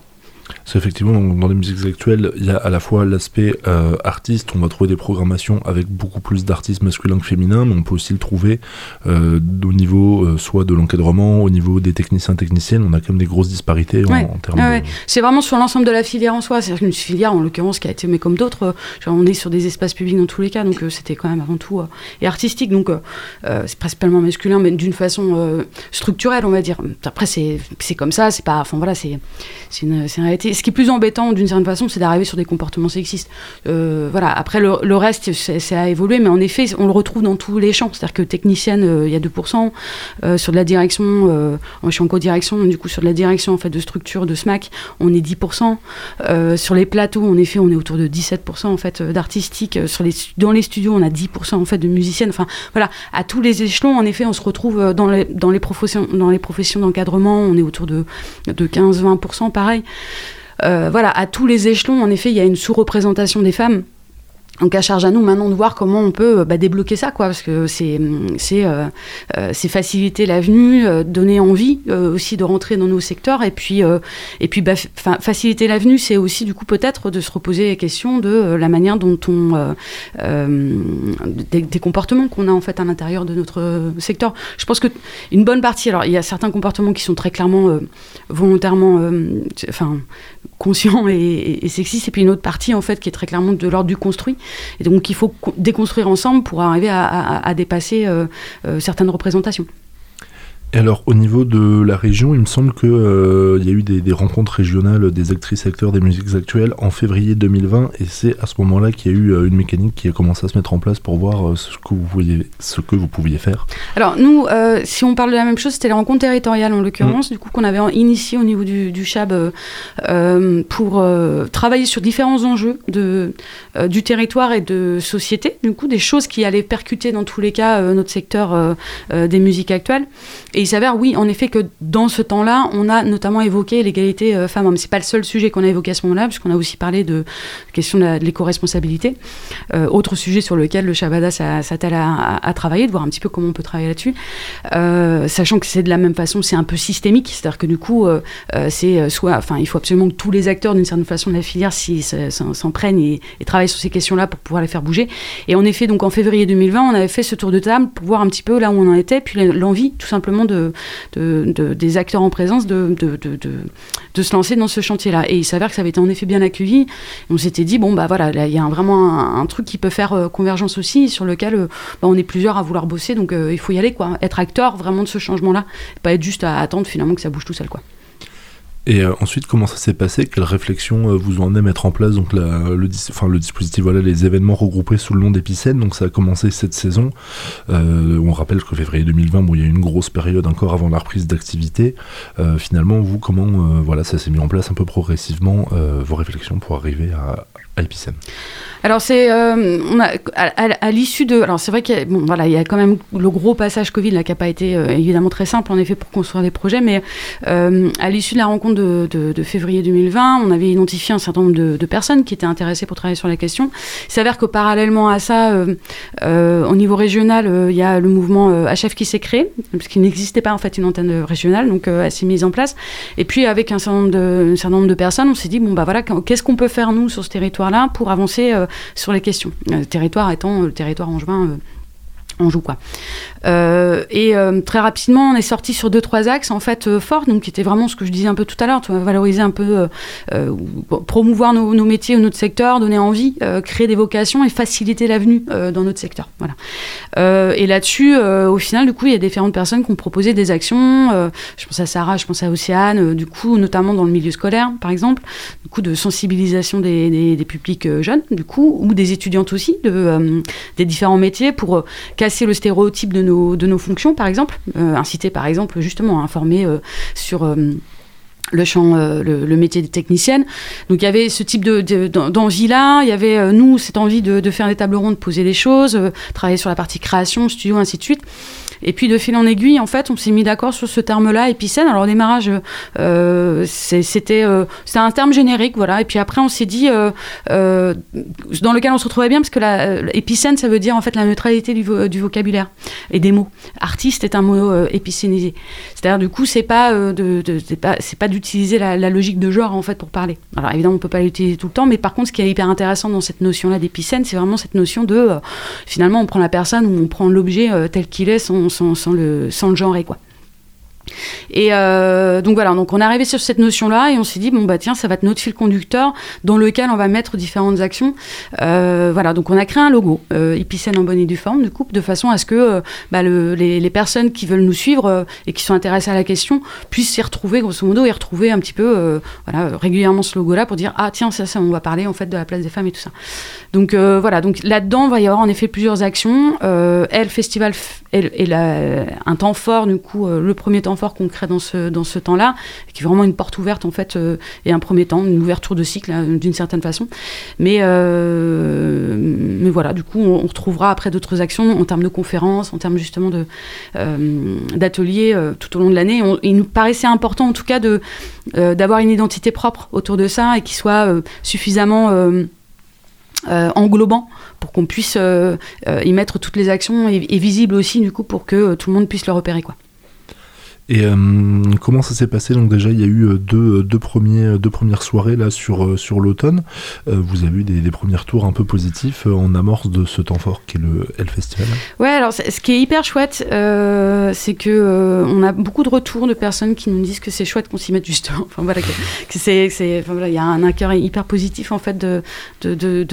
C'est effectivement dans, les musiques actuelles, il y a à la fois l'aspect euh, artiste, on va trouver des programmations avec beaucoup plus d'artistes masculins que féminins, mais on peut aussi le trouver euh, au niveau euh, soit de l'encadrement, au niveau des techniciens techniciennes, on a quand même des grosses disparités en, Ouais. en termes Ah de-. C'est vraiment sur l'ensemble de la filière en soi. C'est une filière, en l'occurrence, qui a été, mais comme d'autres, on est sur des espaces publics dans tous les cas, donc c'était quand même avant tout et artistique. Donc c'est principalement masculin, mais d'une façon structurelle, on va dire. Après, c'est comme ça, c'est pas. Enfin voilà, c'est c'est Ce qui est plus embêtant, d'une certaine façon, c'est d'arriver sur des comportements sexistes. Euh, voilà. Après, le, reste, c'est à évoluer, mais en effet, on le retrouve dans tous les champs. C'est-à-dire que technicienne, euh, il y a 2%. euh, sur de la direction, je suis en co-direction, du coup, sur de la direction en fait, de structure, de SMAC, on est 10%. Euh, sur les plateaux, en effet, on est autour de 17% en fait, d'artistique. Les, dans les studios, on a 10% en fait, de musiciennes. Enfin, voilà, à tous les échelons, en effet, on se retrouve dans les, dans les professions, dans les professions d'encadrement, on est autour de, de 15-20%, pareil. Euh, voilà, à tous les échelons, en effet, il y a une sous-représentation des femmes. Donc à charge à nous maintenant de voir comment on peut bah, débloquer ça, quoi, parce que c'est c'est euh, euh, faciliter l'avenue, euh, donner envie aussi de rentrer dans nos secteurs, et puis et puis bah, fa- faciliter l'avenue, c'est aussi du coup peut-être de se reposer les questions de la manière dont on des, comportements qu'on a en fait à l'intérieur de notre secteur. Je pense que une bonne partie, alors il y a certains comportements qui sont très clairement volontairement, enfin conscients et, et sexistes, et puis une autre partie en fait qui est très clairement de l'ordre du construit. Et donc il faut co- déconstruire ensemble pour arriver à, à- à dépasser euh, euh, certaines représentations. Et alors, au niveau de la région, il me semble qu'il y a eu des, des rencontres régionales des actrices et acteurs des musiques actuelles en février 2020, et c'est à ce moment-là qu'il y a eu euh, une mécanique qui a commencé à se mettre en place pour voir euh, ce que vous pouviez, ce que vous pouviez faire. Alors nous, euh, si on parle de la même chose, c'était les rencontres territoriales en l'occurrence, du coup qu'on avait initié au niveau du, du CHAB euh, euh, pour euh, travailler sur différents enjeux de, euh, du territoire et de société, du coup des choses qui allaient percuter dans tous les cas euh, notre secteur euh, euh, des musiques actuelles. Et il s'avère, oui, en effet, que dans ce temps-là, on a notamment évoqué l'égalité euh, femmes-hommes. C'est pas le seul sujet qu'on a évoqué à ce moment-là, puisqu'on a aussi parlé de question de, la- l'éco-responsabilité. Euh, autre sujet sur lequel le Shabada s'a- s'attelle à, travailler, de voir un petit peu comment on peut travailler là-dessus. Euh, sachant que c'est de la même façon, c'est un peu systémique, c'est-à-dire que du coup, euh, c'est soit, enfin, il faut absolument que tous les acteurs d'une certaine façon de la filière s'en prennent et, et travaillent sur ces questions-là pour pouvoir les faire bouger. Et en effet, donc en février 2020, on avait fait ce tour de table pour voir un petit peu là où on en était, puis l'envie tout simplement de, de- de- des acteurs en présence de, se lancer dans ce chantier-là. Et il s'avère que ça avait été en effet bien accueilli. On s'était dit, bon, bah voilà, là, il y a un- vraiment un, un truc qui peut faire euh, convergence aussi, sur lequel euh, bah, on est plusieurs à vouloir bosser, donc euh, il faut y aller, quoi. Être acteur vraiment de ce changement-là, pas être juste à attendre finalement que ça bouge tout seul, quoi. Et euh, ensuite, comment ça s'est passé? Quelle réflexion euh, vous en amenez à mettre en place? Donc le, dispositif, voilà, les événements regroupés sous le nom d'Épicène. Donc ça a commencé cette saison. Euh, on rappelle que février 2020, bon, il y a eu une grosse période encore avant la reprise d'activité. Finalement, vous, comment voilà, ça s'est mis en place un peu progressivement vos réflexions pour arriver à, Alors c'est euh, à, l'issue de alors c'est vrai qu'il y a, quand même le gros passage Covid là qui a pas été euh, évidemment très simple en effet pour construire des projets mais euh, à l'issue de la rencontre de, février 2020 on avait identifié un certain nombre de, personnes qui étaient intéressées pour travailler sur la question. Il s'avère que parallèlement à ça au niveau régional il y a le mouvement HF qui s'est créé parce qu'il n'existait pas en fait une antenne régionale donc elle s'est mise en place et puis avec un certain nombre de, un certain nombre de personnes on s'est dit bon bah voilà qu'est-ce qu'on peut faire nous sur ce territoire là pour avancer euh, sur les questions. Euh, territoire étant euh, le territoire angevin. euh, Anjou quoi. Euh, et euh, très rapidement, on est sorti sur deux trois axes en fait euh, forts, donc qui étaient vraiment ce que je disais un peu tout à l'heure, valoriser un peu, ou- promouvoir nos, métiers ou notre secteur, donner envie, créer des vocations et faciliter l'avenue dans notre secteur. Voilà. Et là-dessus, au final, du coup, il y a différentes personnes qui ont proposé des actions. je pense à Sarah, je pense à Océane, du coup, notamment dans le milieu scolaire, par exemple, du coup, de sensibilisation des, des- publics jeunes, du coup, ou des étudiantes aussi, de, des différents métiers pour casser le stéréotype de nos, de nos fonctions, par exemple, euh, inciter, par exemple, justement à informer euh, sur. euh, le champ, le, métier de technicienne. Donc il y avait ce type de, de- d'en- d'envie-là, il y avait nous cette envie de, faire des tables rondes, de poser des choses, travailler sur la partie création, studio, ainsi de suite. Et puis de fil en aiguille, en fait, on s'est mis d'accord sur ce terme-là, épicène. Alors au démarrage, euh, c'était euh, un terme générique, voilà. Et puis après, on s'est dit, euh, euh, dans lequel on se retrouvait bien, parce que la, épicène, ça veut dire en fait la neutralité du, vo- du vocabulaire et des mots. Artiste est un mot épicénisé. C'est-à-dire, du coup, c'est pas, de, pas, d'utiliser la, logique de genre en fait pour parler. Alors évidemment, on peut pas l'utiliser tout le temps, mais par contre, ce qui est hyper intéressant dans cette notion-là d'épicène, c'est vraiment cette notion de finalement, on prend la personne ou on prend l'objet tel qu'il est sans, sans, le, sans le genrer, quoi. Et euh, donc voilà, donc on est arrivé sur cette notion-là et on s'est dit bon bah tiens ça va être notre fil conducteur dans lequel on va mettre différentes actions. Euh, voilà, donc on a créé un logo euh, Épicène en bonne et due forme du coup de façon à ce que euh, bah, le- les, personnes qui veulent nous suivre et qui sont intéressées à la question puissent s'y retrouver grosso modo et retrouver un petit peu voilà régulièrement ce logo-là pour dire ah tiens ça ça on va parler en fait de la place des femmes et tout ça. Donc voilà, donc là-dedans, il va y avoir en effet plusieurs actions. Elle, festival, est la- un temps fort, du coup, le premier temps fort qu'on crée dans ce, dans ce temps-là, qui est vraiment une porte ouverte en fait, euh, et un premier temps, une ouverture de cycle hein, d'une certaine façon. Mais, euh, mais voilà, du coup, on, retrouvera après d'autres actions en termes de conférences, en termes justement de, euh, d'ateliers tout au long de l'année. Il nous paraissait important en tout cas de, d'avoir une identité propre autour de ça et qui soit suffisamment englobant pour qu'on puisse y mettre toutes les actions et, et visible aussi du coup pour que tout le monde puisse le repérer quoi. Et euh, comment ça s'est passé? Donc déjà, il y a eu euh, deux, deux, premiers, deux premières soirées là sur, euh, sur l'automne. Euh, vous avez eu des, premiers retours un peu positifs euh, en amorce de ce temps fort qui est le L Festival. Ouais, alors ce qui est hyper chouette, euh, c'est que euh, on a beaucoup de retours de personnes qui nous disent que c'est chouette qu'on s'y mette justement. Enfin voilà, que, c'est, enfin voilà, il y a un accueil hyper positif en fait de, de, de,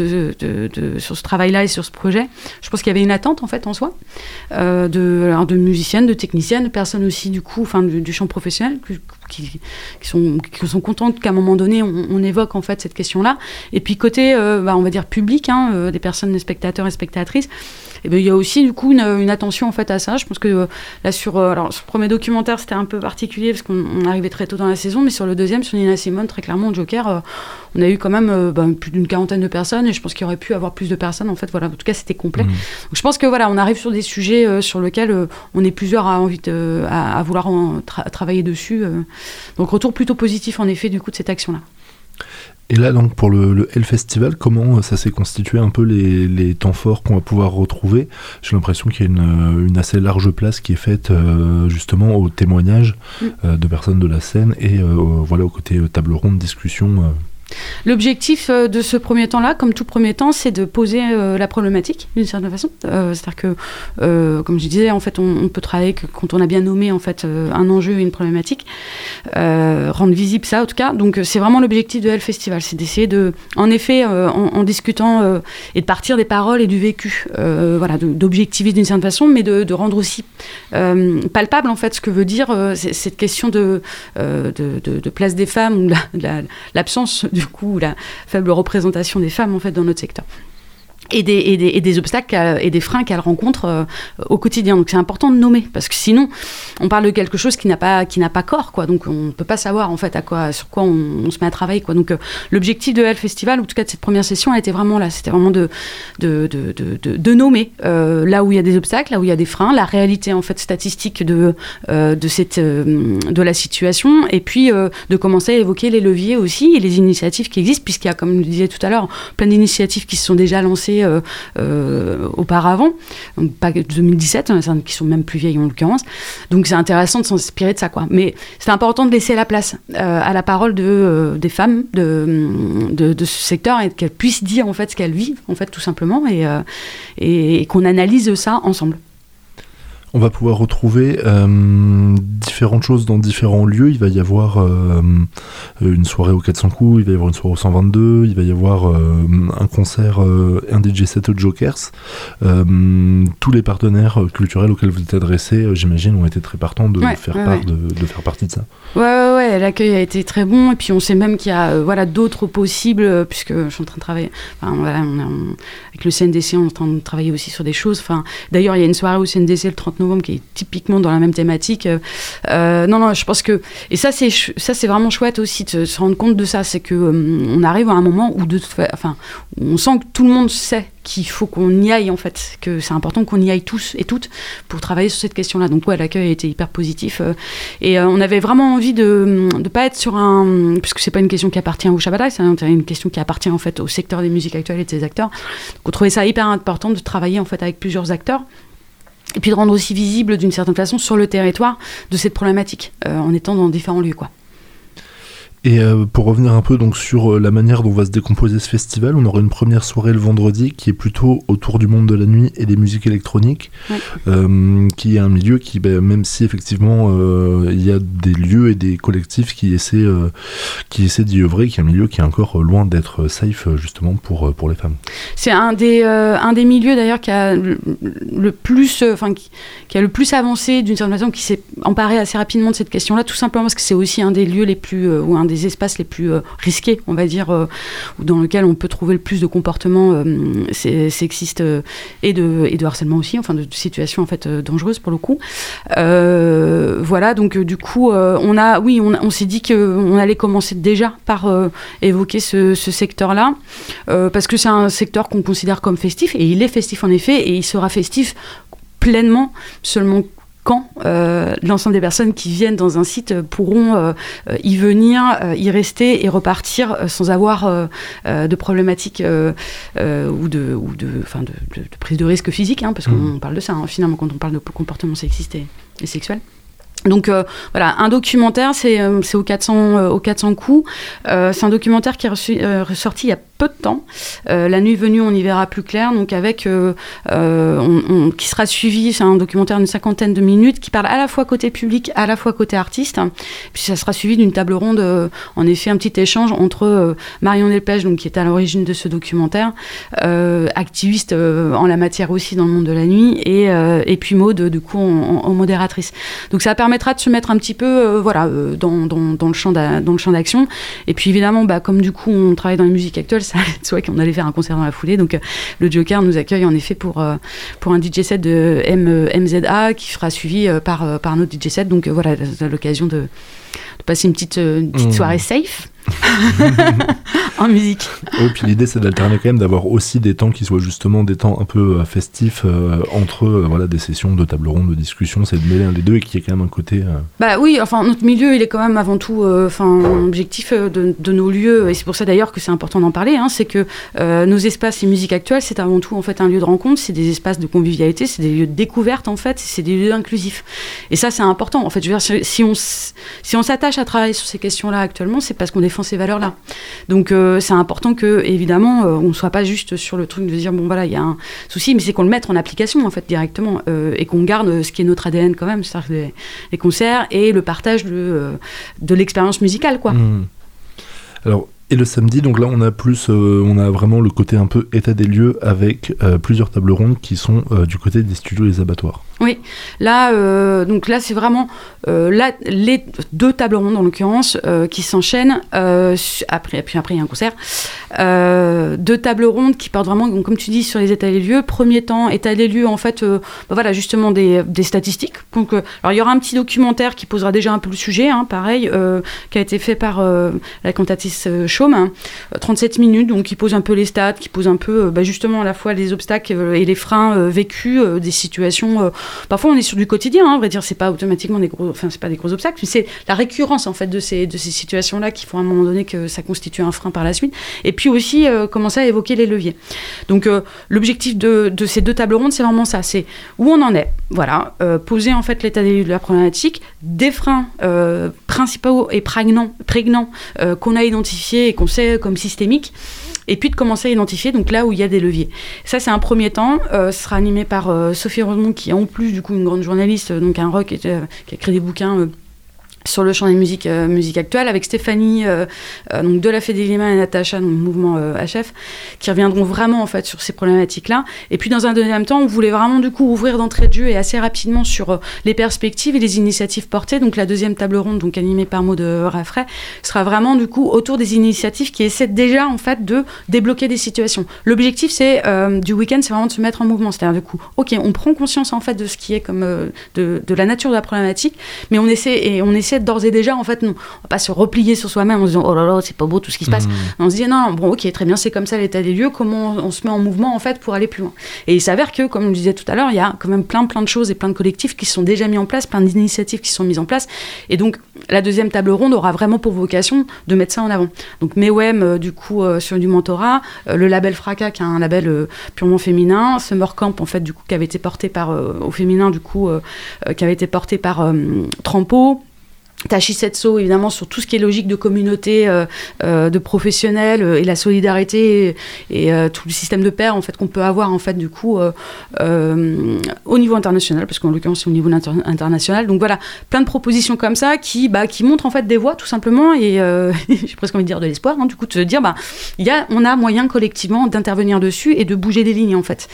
de, sur ce travail-là et sur ce projet. Je pense qu'il y avait une attente en fait en soi euh, de, alors, de musiciennes, de techniciennes, de personnes aussi du coup, enfin du, du champ professionnel, que- qui, qui sont, qui sont contentes qu'à un moment donné, on, on évoque en fait cette question-là. Et puis côté, euh, bah, on va dire public, hein, euh, des personnes, des spectateurs et spectatrices, et ben, il y a aussi du coup une, une attention en fait à ça. Je pense que euh, là sur, alors, sur le premier documentaire c'était un peu particulier parce qu'on on arrivait très tôt dans la saison, mais sur le deuxième, sur Nina Simone, très clairement, Joker, on a eu quand même ben, plus d'une quarantaine de personnes et je pense qu'il aurait pu avoir plus de personnes. En fait, voilà, en tout cas c'était complet. Mhm. Donc, je pense que voilà, on arrive sur des sujets sur lesquels on est plusieurs à, envie de- à, à vouloir en tra- travailler dessus. Donc retour plutôt positif en effet du coup de cette action-là. Et là, donc, pour le, le Hell Festival, comment euh, ça s'est constitué un peu les, les temps forts qu'on va pouvoir retrouver? J'ai l'impression qu'il y a une, euh, une assez large place qui est faite euh, justement au témoignage Mm. euh, de personnes de la scène et euh, voilà, au côté table ronde, discussion. L'objectif euh, de ce premier temps-là, comme tout premier temps, c'est de poser euh, la problématique d'une certaine façon. Euh, C'est-à-dire que, comme je disais, en fait, on, peut travailler que quand on a bien nommé en fait un enjeu et une problématique, rendre visible ça en tout cas. Donc c'est vraiment l'objectif de Hell Festival, c'est d'essayer de, en effet, en, discutant et de partir des paroles et du vécu, voilà, de- d'une certaine façon, mais de, de rendre aussi palpable en fait ce que veut dire cette question de, de, de- de place des femmes ou la- la- l'absence du coup, la faible représentation des femmes en fait dans notre secteur. Et des, obstacles qu'elle- et des freins qu'elles rencontrent euh, au quotidien. Donc c'est important de nommer parce que sinon on parle de quelque chose qui n'a pas pas corps quoi. Donc on peut pas savoir en fait à quoi sur quoi on, se met à travailler quoi. Donc euh, l'objectif de Hell Festival, ou en tout cas de cette première session, elle était vraiment là. C'était vraiment de de, de, de, nommer euh, là où il y a des obstacles, là où il y a des freins, la réalité en fait statistique de de cette de la situation, et puis de commencer à évoquer les leviers aussi et les initiatives qui existent, puisqu'il y a, comme je disais tout à l'heure, plein d'initiatives qui se sont déjà lancées euh, euh, auparavant, pas que 2017, hein, qui sont même plus vieilles en l'occurrence. Donc c'est intéressant de s'inspirer de ça, quoi. Mais c'est important de laisser la place euh, à la parole de, des femmes de, de, ce secteur et qu'elles puissent dire en fait ce qu'elles vivent, en fait tout simplement, et qu'on analyse ça ensemble. On va pouvoir retrouver euh, différentes choses dans différents lieux. Il va y avoir euh, une soirée au 400 coups, il va y avoir une soirée au 122, il va y avoir euh, un concert, un DJ set aux Jokers. Tous les partenaires culturels auxquels vous êtes adressés, j'imagine, ont été très partants de, Ouais, faire ouais, part ouais. De, de faire partie de ça. Ouais, ouais, ouais, l'accueil a été très bon. Et puis, on sait même qu'il y a voilà, d'autres possibles, puisque je suis en train de travailler. Enfin, voilà, on avec le CNDC, on est en train de travailler aussi sur des choses. Enfin, D'ailleurs, il y a une soirée au CNDC le 30 novembre qui est typiquement dans la même thématique. Euh, euh, non, non, je pense que. Et ça, c'est ça, c'est vraiment chouette aussi de se rendre compte de ça. C'est que euh, on arrive à un moment où, de enfin, on sent que tout le monde sait qu'il faut qu'on y aille, en fait. Que c'est important qu'on y aille tous et toutes pour travailler sur cette question-là. Donc, ouais, l'accueil a été hyper positif. et on avait vraiment envie de ne pas être sur un. Puisque c'est pas une question qui appartient au Shabbat, c'est une question qui appartient en fait au secteur des musiques actuelles et de ses acteurs. Donc on trouvait ça hyper important de travailler en fait avec plusieurs acteurs. Et puis de rendre aussi visible d'une certaine façon sur le territoire de cette problématique euh, en étant dans différents lieux. Quoi. Et euh, pour revenir un peu donc sur euh, la manière dont va se décomposer ce festival, on aura une première soirée le vendredi qui est plutôt autour du monde de la nuit et des musiques électroniques, Ouais. euh, qui est un milieu qui, ben, même si effectivement euh, il y a des lieux et des collectifs qui essaient, qui essaient d'y œuvrer, qui est un milieu qui est encore loin d'être safe justement pour, pour les femmes. C'est un des, un des milieux d'ailleurs qui a le, le plus, enfin qui, qui a le plus avancé d'une certaine façon, qui s'est emparé assez rapidement de cette question-là, tout simplement parce que c'est aussi un des lieux les plus, ou un des espaces les plus euh, risqués, on va dire, euh, dans lequel on peut trouver le plus de comportements euh, sexistes et de, harcèlement aussi, enfin de, situations en fait dangereuses pour le coup. Voilà, donc du coup, on a, oui, on, on s'est dit qu'on allait commencer déjà par évoquer ce, ce secteur-là. Parce que c'est un secteur qu'on considère comme festif, et il est festif en effet, et il sera festif pleinement seulement quand euh, l'ensemble des personnes qui viennent dans un site pourront euh, euh, y venir, euh, y rester et repartir sans avoir de problématiques ou, de, ou de, enfin de, de- de prise de risque physique, hein, parce qu'on Mhm. parle de ça hein, finalement quand on parle de comportement sexiste et, et sexuel. Donc euh, voilà, un documentaire, c'est euh, c'est au 400 euh, au 400 coups. C'est un documentaire qui est reçu- ressorti il y a peu de temps. Euh, la nuit venue, on y verra plus clair. Donc avec euh, euh, qui sera suivi, c'est un documentaire d'une cinquantaine de minutes qui parle à la fois côté public, à la fois côté artiste. Puis ça sera suivi d'une table ronde, en effet, un petit échange entre Marion Delpech, donc qui est à l'origine de ce documentaire, activiste en la matière aussi dans le monde de la nuit, et, et puis Maud, du coup, en, modératrice. Donc ça permettra de se mettre un petit peu voilà, dans, dans, le champ d'a- dans le champ d'action. Et puis évidemment, bah, comme du coup on travaille dans les musiques actuelles, ça allait de soi qu'on allait faire un concert dans la foulée. Donc euh, le Joker nous accueille en effet pour, euh, pour un DJ set de M, euh, MZA qui sera suivi par, par un autre DJ set. Donc voilà, l'occasion de, de passer une petite, une petite Mmh. soirée safe en musique. Oui, puis l'idée c'est d'alterner quand même, d'avoir aussi des temps qui soient justement des temps un peu euh, festifs euh, entre euh, voilà, des sessions de table ronde, de discussion, c'est de mêler un des deux et qu'il y ait quand même un côté. euh, Bah oui, enfin notre milieu, il est quand même avant tout, enfin objectif de, de nos lieux, et c'est pour ça d'ailleurs que c'est important d'en parler. hein, c'est que nos espaces et musique actuelle, c'est avant tout en fait un lieu de rencontre, c'est des espaces de convivialité, c'est des lieux de découverte en fait, c'est des lieux inclusifs. Et ça, c'est important. En fait, je veux dire, si- on si on s'attache à travailler sur ces questions-là actuellement, c'est parce qu'on défend ces valeurs-là. Donc euh, c'est important que évidemment, euh, on ne soit pas juste sur le truc de dire bon voilà, il y a un souci, mais c'est qu'on le mette en application en fait directement euh, et qu'on garde ce qui est notre ADN quand même, c'est-à-dire les, concerts et le partage de, de l'expérience musicale quoi. hmm. Alors, et le samedi, donc là on a plus, euh, on a vraiment le côté un peu état des lieux avec euh, plusieurs tables rondes qui sont euh, du côté des studios et des abattoirs. Oui, là, donc là, c'est vraiment là, les deux tables rondes en l'occurrence qui s'enchaînent. après, puis après, il y a un concert. Deux tables rondes qui portent vraiment, donc, comme tu dis, sur les états des lieux. Premier temps, état des lieux, en fait, bah, voilà, justement des, des statistiques. Alors, il y aura un petit documentaire qui posera déjà un peu le sujet, hein, pareil, qui a été fait par la cantatrice Chaume, hein, euh, 37 minutes, donc qui pose un peu les stats, qui pose un peu, euh, bah, justement, à la fois les obstacles euh, et les freins vécus, des situations. parfois, on est sur du quotidien, hein, à vrai dire, c'est pas automatiquement des gros, enfin, c'est pas des gros obstacles, mais c'est la récurrence, en fait, de ces, de ces situations-là qui font à un moment donné que ça constitue un frein par la suite. Et puis aussi, commencer à évoquer les leviers. Donc, l'objectif de, de ces deux tables rondes, c'est vraiment ça, c'est où on en est, voilà, poser en fait l'état des lieux de la problématique, des freins euh, principaux et prégnants, euh, qu'on a identifiés et qu'on sait comme systémiques, et puis de commencer à identifier donc là où il y a des leviers. Ça, c'est un premier temps. Euh, ce sera animé par Sophie Rosemont, qui est en plus du coup une grande journaliste, donc un rock, qui a écrit des bouquins. Euh, sur le champ des musiques, euh, musique avec Stéphanie euh, euh, donc de la Fédélima et Natacha, donc mouvement euh, HF, qui reviendront vraiment en fait sur ces problématiques-là. Et puis dans un deuxième temps, on voulait vraiment du coup ouvrir d'entrée de jeu et assez rapidement sur euh, les perspectives et les initiatives portées. Donc la deuxième table ronde, donc animée par Maud de Raffray, sera vraiment du coup autour des initiatives qui essaient déjà en fait de débloquer des situations. L'objectif c'est euh, du week-end, c'est vraiment de se mettre en mouvement. C'est-à-dire du coup, ok, on prend conscience en fait de ce qui est comme euh, de, de la nature de la problématique, mais on essaie et on essaie d'ores et déjà en fait non, on va pas se replier sur soi-même en se disant oh là là c'est pas beau tout ce qui se passe. Mmh. On se dit non, non, bon ok très bien c'est comme ça l'état des lieux, comment on se met en mouvement en fait pour aller plus loin. Et il s'avère que comme je disais tout à l'heure, il y a quand même plein plein de choses et plein de collectifs qui sont déjà mis en place, plein d'initiatives qui sont mises en place. Et donc la deuxième table ronde aura vraiment pour vocation de mettre ça en avant. Donc MEWEM euh, du coup euh, sur du mentorat, euh, le label Fracas qui est un label purement féminin, Summer Camp en fait du coup qui avait été porté par au féminin du coup qui avait été porté par Trampo. Tachi Setso, évidemment, sur tout ce qui est logique de communauté, euh, euh, de professionnels euh, et la solidarité et, tout le système de pair en fait qu'on peut avoir en fait du coup au niveau international, parce qu'en l'occurrence c'est au niveau inter- international. Donc voilà, plein de propositions comme ça qui bah, qui montrent en fait des voies tout simplement et j'ai presque envie de dire de l'espoir, hein, du coup de se dire bah y a on a moyen collectivement d'intervenir dessus et de bouger des lignes en fait.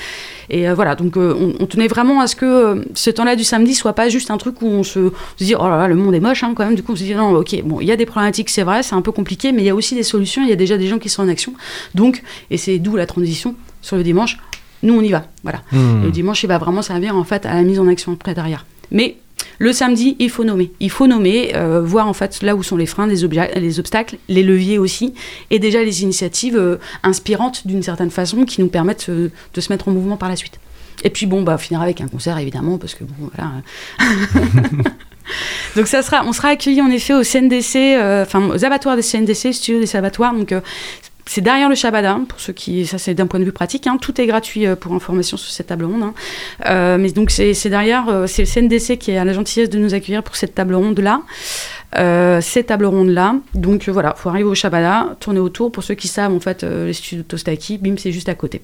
Et voilà, donc on, tenait vraiment à ce que ce temps-là du samedi soit pas juste un truc où on se, se dit oh là là le monde est moche hein, quand même. Du coup on se dit non ok bon il y a des problématiques c'est vrai c'est un peu compliqué mais il y a aussi des solutions il y a déjà des gens qui sont en action donc et c'est d'où la transition sur le dimanche nous on y va voilà. Mmh. Et le dimanche il va vraiment servir en fait à la mise en action après derrière. Mais le samedi, il faut nommer. Il faut nommer, euh, voir en fait là où sont les freins, les, les obstacles, les leviers aussi, et déjà les initiatives euh, inspirantes d'une certaine façon qui nous permettent euh, de se mettre en mouvement par la suite. Et puis bon, bah finir avec un concert évidemment parce que bon voilà. donc ça sera, on sera accueilli en effet au CNDC, euh, enfin aux abattoirs des CNDC, studio des abattoirs. Donc euh, c'est derrière le Shabada, pour ceux qui, ça c'est d'un point de vue pratique, hein, tout est gratuit euh, pour information sur cette table ronde. hein. Euh, mais donc c'est derrière, euh, c'est le CNDC qui a la gentillesse de nous accueillir pour cette table ronde là. Euh, cette table ronde là. Donc voilà, faut arriver au Shabada, tourner autour. Pour ceux qui savent, en fait, les studios de Tostaki, bim, c'est juste à côté.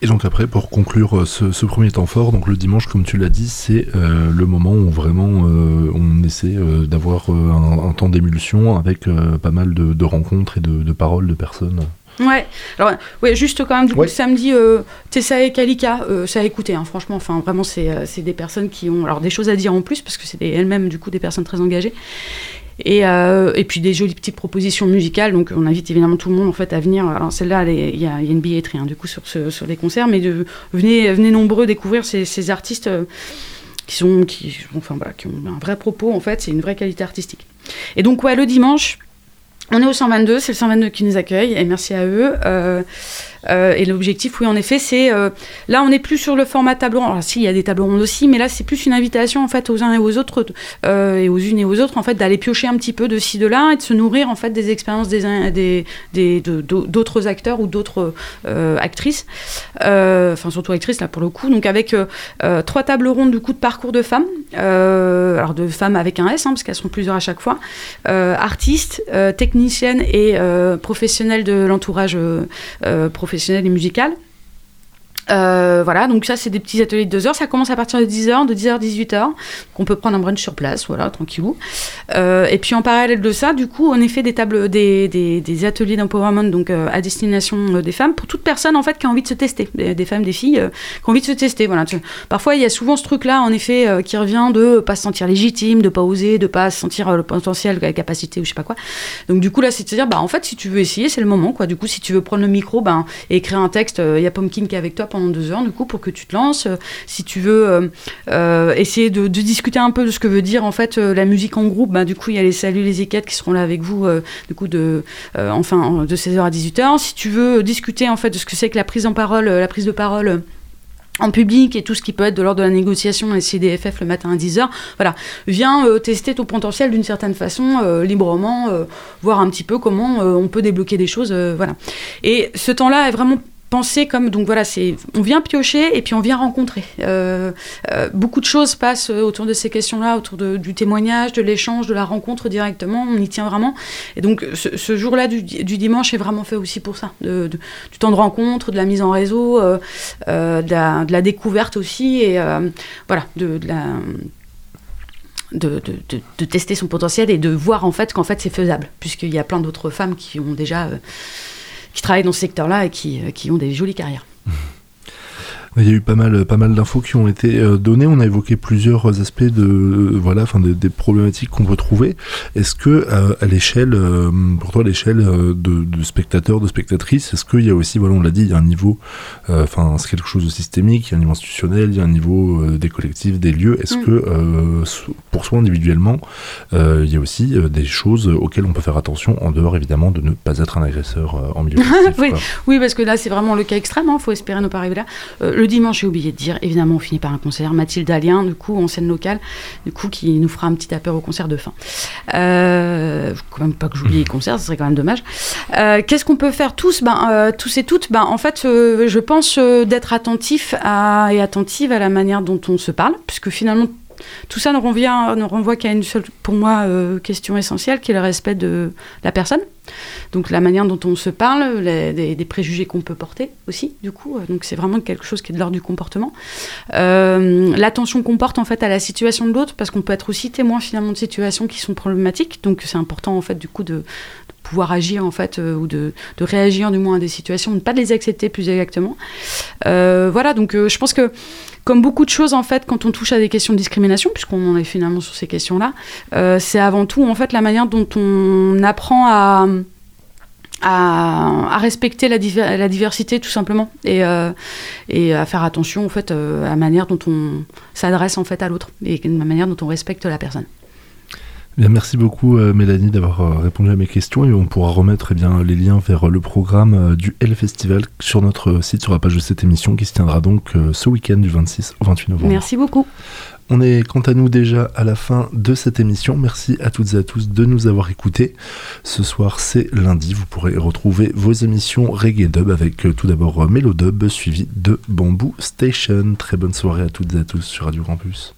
Et donc après, pour conclure euh, ce, ce premier temps fort, donc le dimanche, comme tu l'as dit, c'est euh, le moment où vraiment euh, on essaie euh, d'avoir un, un temps d'émulsion avec pas mal de, de rencontres et de, de paroles de personnes. Ouais. Alors, ouais, juste quand même, du coup, Ouais. le samedi, Tessa et Kalika, ça a écouté, hein, franchement. Enfin, vraiment, c'est des personnes qui ont alors, des choses à dire en plus, parce que c'est elles-mêmes, du coup, des personnes très engagées. Et, euh, et puis des jolies petites propositions musicales. Donc, on invite évidemment tout le monde en fait à venir. Alors, celle-là, il y, a une billetterie, hein, du coup, sur, sur les concerts. Mais venez, venez nombreux découvrir ces, artistes euh, qui, sont, enfin, ont un vrai propos, en fait. C'est une vraie qualité artistique. Et donc, ouais, le dimanche, on est au 122, c'est le 122 qui nous accueille, et merci à eux. Euh, euh, et l'objectif, oui, en effet, c'est. euh, là, on n'est plus sur le format table ronde. Alors, si, il y a des tables rondes aussi, mais là, c'est plus une invitation, en fait, aux uns et aux autres, euh, et aux unes et aux autres, en fait, d'aller piocher un petit peu de ci, de là, et de se nourrir, en fait, des expériences des, des, des, de- d'au- d'autres acteurs ou d'autres actrices. Enfin, surtout actrices, là, pour le coup. Donc, avec trois tables rondes, du coup, de parcours de femmes. Alors, de femmes avec un S, hein, parce qu'elles sont plusieurs à chaque fois. Artistes, techniciennes et professionnelles de l'entourage euh, euh, professionnel et musical. Euh, voilà, donc ça c'est des petits ateliers de 2 heures. Ça commence à partir de 10h, de 10h à 18h. Donc on peut prendre un brunch sur place, voilà, tranquillou. Euh, et puis en parallèle de ça, du coup, on fait des tables, des, des, ateliers d'empowerment donc euh, à destination des femmes pour toute personne en fait qui a envie de se tester, des, femmes, des filles qui ont envie de se tester. Voilà. Parfois il y a souvent ce truc-là en effet qui revient de pas se sentir légitime, de pas oser, de pas sentir le potentiel, la capacité ou je sais pas quoi. Donc du coup là c'est de se dire bah en fait si tu veux essayer c'est le moment quoi. Du coup si tu veux prendre le micro ben et écrire un texte, il y a Pumpkin qui est avec toi pendant deux heures du coup pour que tu te lances. Euh, si tu veux euh, euh, essayer de, discuter un peu de ce que veut dire en fait la musique en groupe, ben du coup il y a les saluts les équettes qui seront là avec vous du coup de enfin de 16h à 18h. Si tu veux discuter en fait de ce que c'est que la prise en parole, la prise de parole. en public et tout ce qui peut être de l'ordre de la négociation et CDFF le matin à 10h. Voilà, viens tester ton potentiel d'une certaine façon, librement, voir un petit peu comment on peut débloquer des choses. voilà. Et ce temps-là est vraiment pensé comme donc voilà c'est on vient piocher et puis on vient rencontrer. Euh, euh, beaucoup de choses passent autour de ces questions-là autour de- du témoignage de l'échange de la rencontre directement. On y tient vraiment. Et donc ce, ce jour-là du, du dimanche est vraiment fait aussi pour ça. De, du temps de rencontre de la mise en réseau euh, de, la, découverte aussi et voilà de, de de, de- tester son potentiel et de voir en fait qu'en fait c'est faisable. Puisqu'il y a plein d'autres femmes qui ont déjà qui travaillent dans ce secteur-là et qui, euh, qui ont des jolies carrières. Il y a eu pas mal, pas mal d'infos qui ont été euh, données. On a évoqué plusieurs aspects de, euh, voilà, enfin des, des problématiques qu'on peut trouver. Est-ce que euh, à l'échelle, euh, pour toi, l'échelle de, de spectateurs, de spectatrices, est-ce qu'il y a aussi, voilà, on l'a dit, il y a un niveau, enfin, c'est quelque chose de systémique. Il y a un niveau institutionnel, il y a un niveau des collectifs, des lieux. Est-ce Mm. que pour soi individuellement, il y a aussi des choses auxquelles on peut faire attention en dehors évidemment de ne pas être un agresseur en milieu Oui. Oui, parce que là, c'est vraiment le cas extrême. Il faut espérer ne pas arriver là. Euh, le dimanche, j'ai oublié de dire, évidemment, on finit par un concert. Mathilde Alien, du coup, en scène locale, du coup, qui nous fera un petit apéro au concert de fin. Euh, quand même pas que j'oublie les concerts, ce serait quand même dommage. Euh, Qu'est-ce qu'on peut faire tous ben, euh, Tous et toutes? Ben, En fait, euh, je pense d'être attentif et attentive à la manière dont on se parle, puisque finalement, tout ça ne, renvient, ne renvoie qu'à une seule, pour moi, question essentielle, qui est le respect de la personne. Donc la manière dont on se parle, des, préjugés qu'on peut porter aussi, du coup. Euh, Donc c'est vraiment quelque chose qui est de l'ordre du comportement. Euh, L'attention qu'on porte en fait à la situation de l'autre, parce qu'on peut être aussi témoin finalement de situations qui sont problématiques. Donc c'est important en fait du coup de, pouvoir agir en fait euh, ou de, réagir du moins à des situations, ne pas les accepter plus exactement. Voilà, donc je pense que comme beaucoup de choses en fait, quand on touche à des questions de discrimination, puisqu'on en est finalement sur ces questions-là, c'est avant tout en fait la manière dont on apprend à à, à respecter la, diver- la diversité tout simplement et, euh, et à faire attention en fait euh, à la manière dont on s'adresse en fait à l'autre et la manière dont on respecte la personne. Bien, merci beaucoup euh, Mélanie d'avoir euh, répondu à mes questions et on pourra remettre eh bien, les liens vers euh, le programme du L Festival sur notre site sur la page de cette émission qui se tiendra donc ce week-end du 26 au 28 novembre. Merci beaucoup. On est quant à nous déjà à la fin de cette émission. Merci à toutes et à tous de nous avoir écoutés. Ce soir c'est lundi, vous pourrez retrouver vos émissions Reggae Dub avec tout d'abord Mélodub suivi de Bamboo Station. Très bonne soirée à toutes et à tous sur Radio Campus.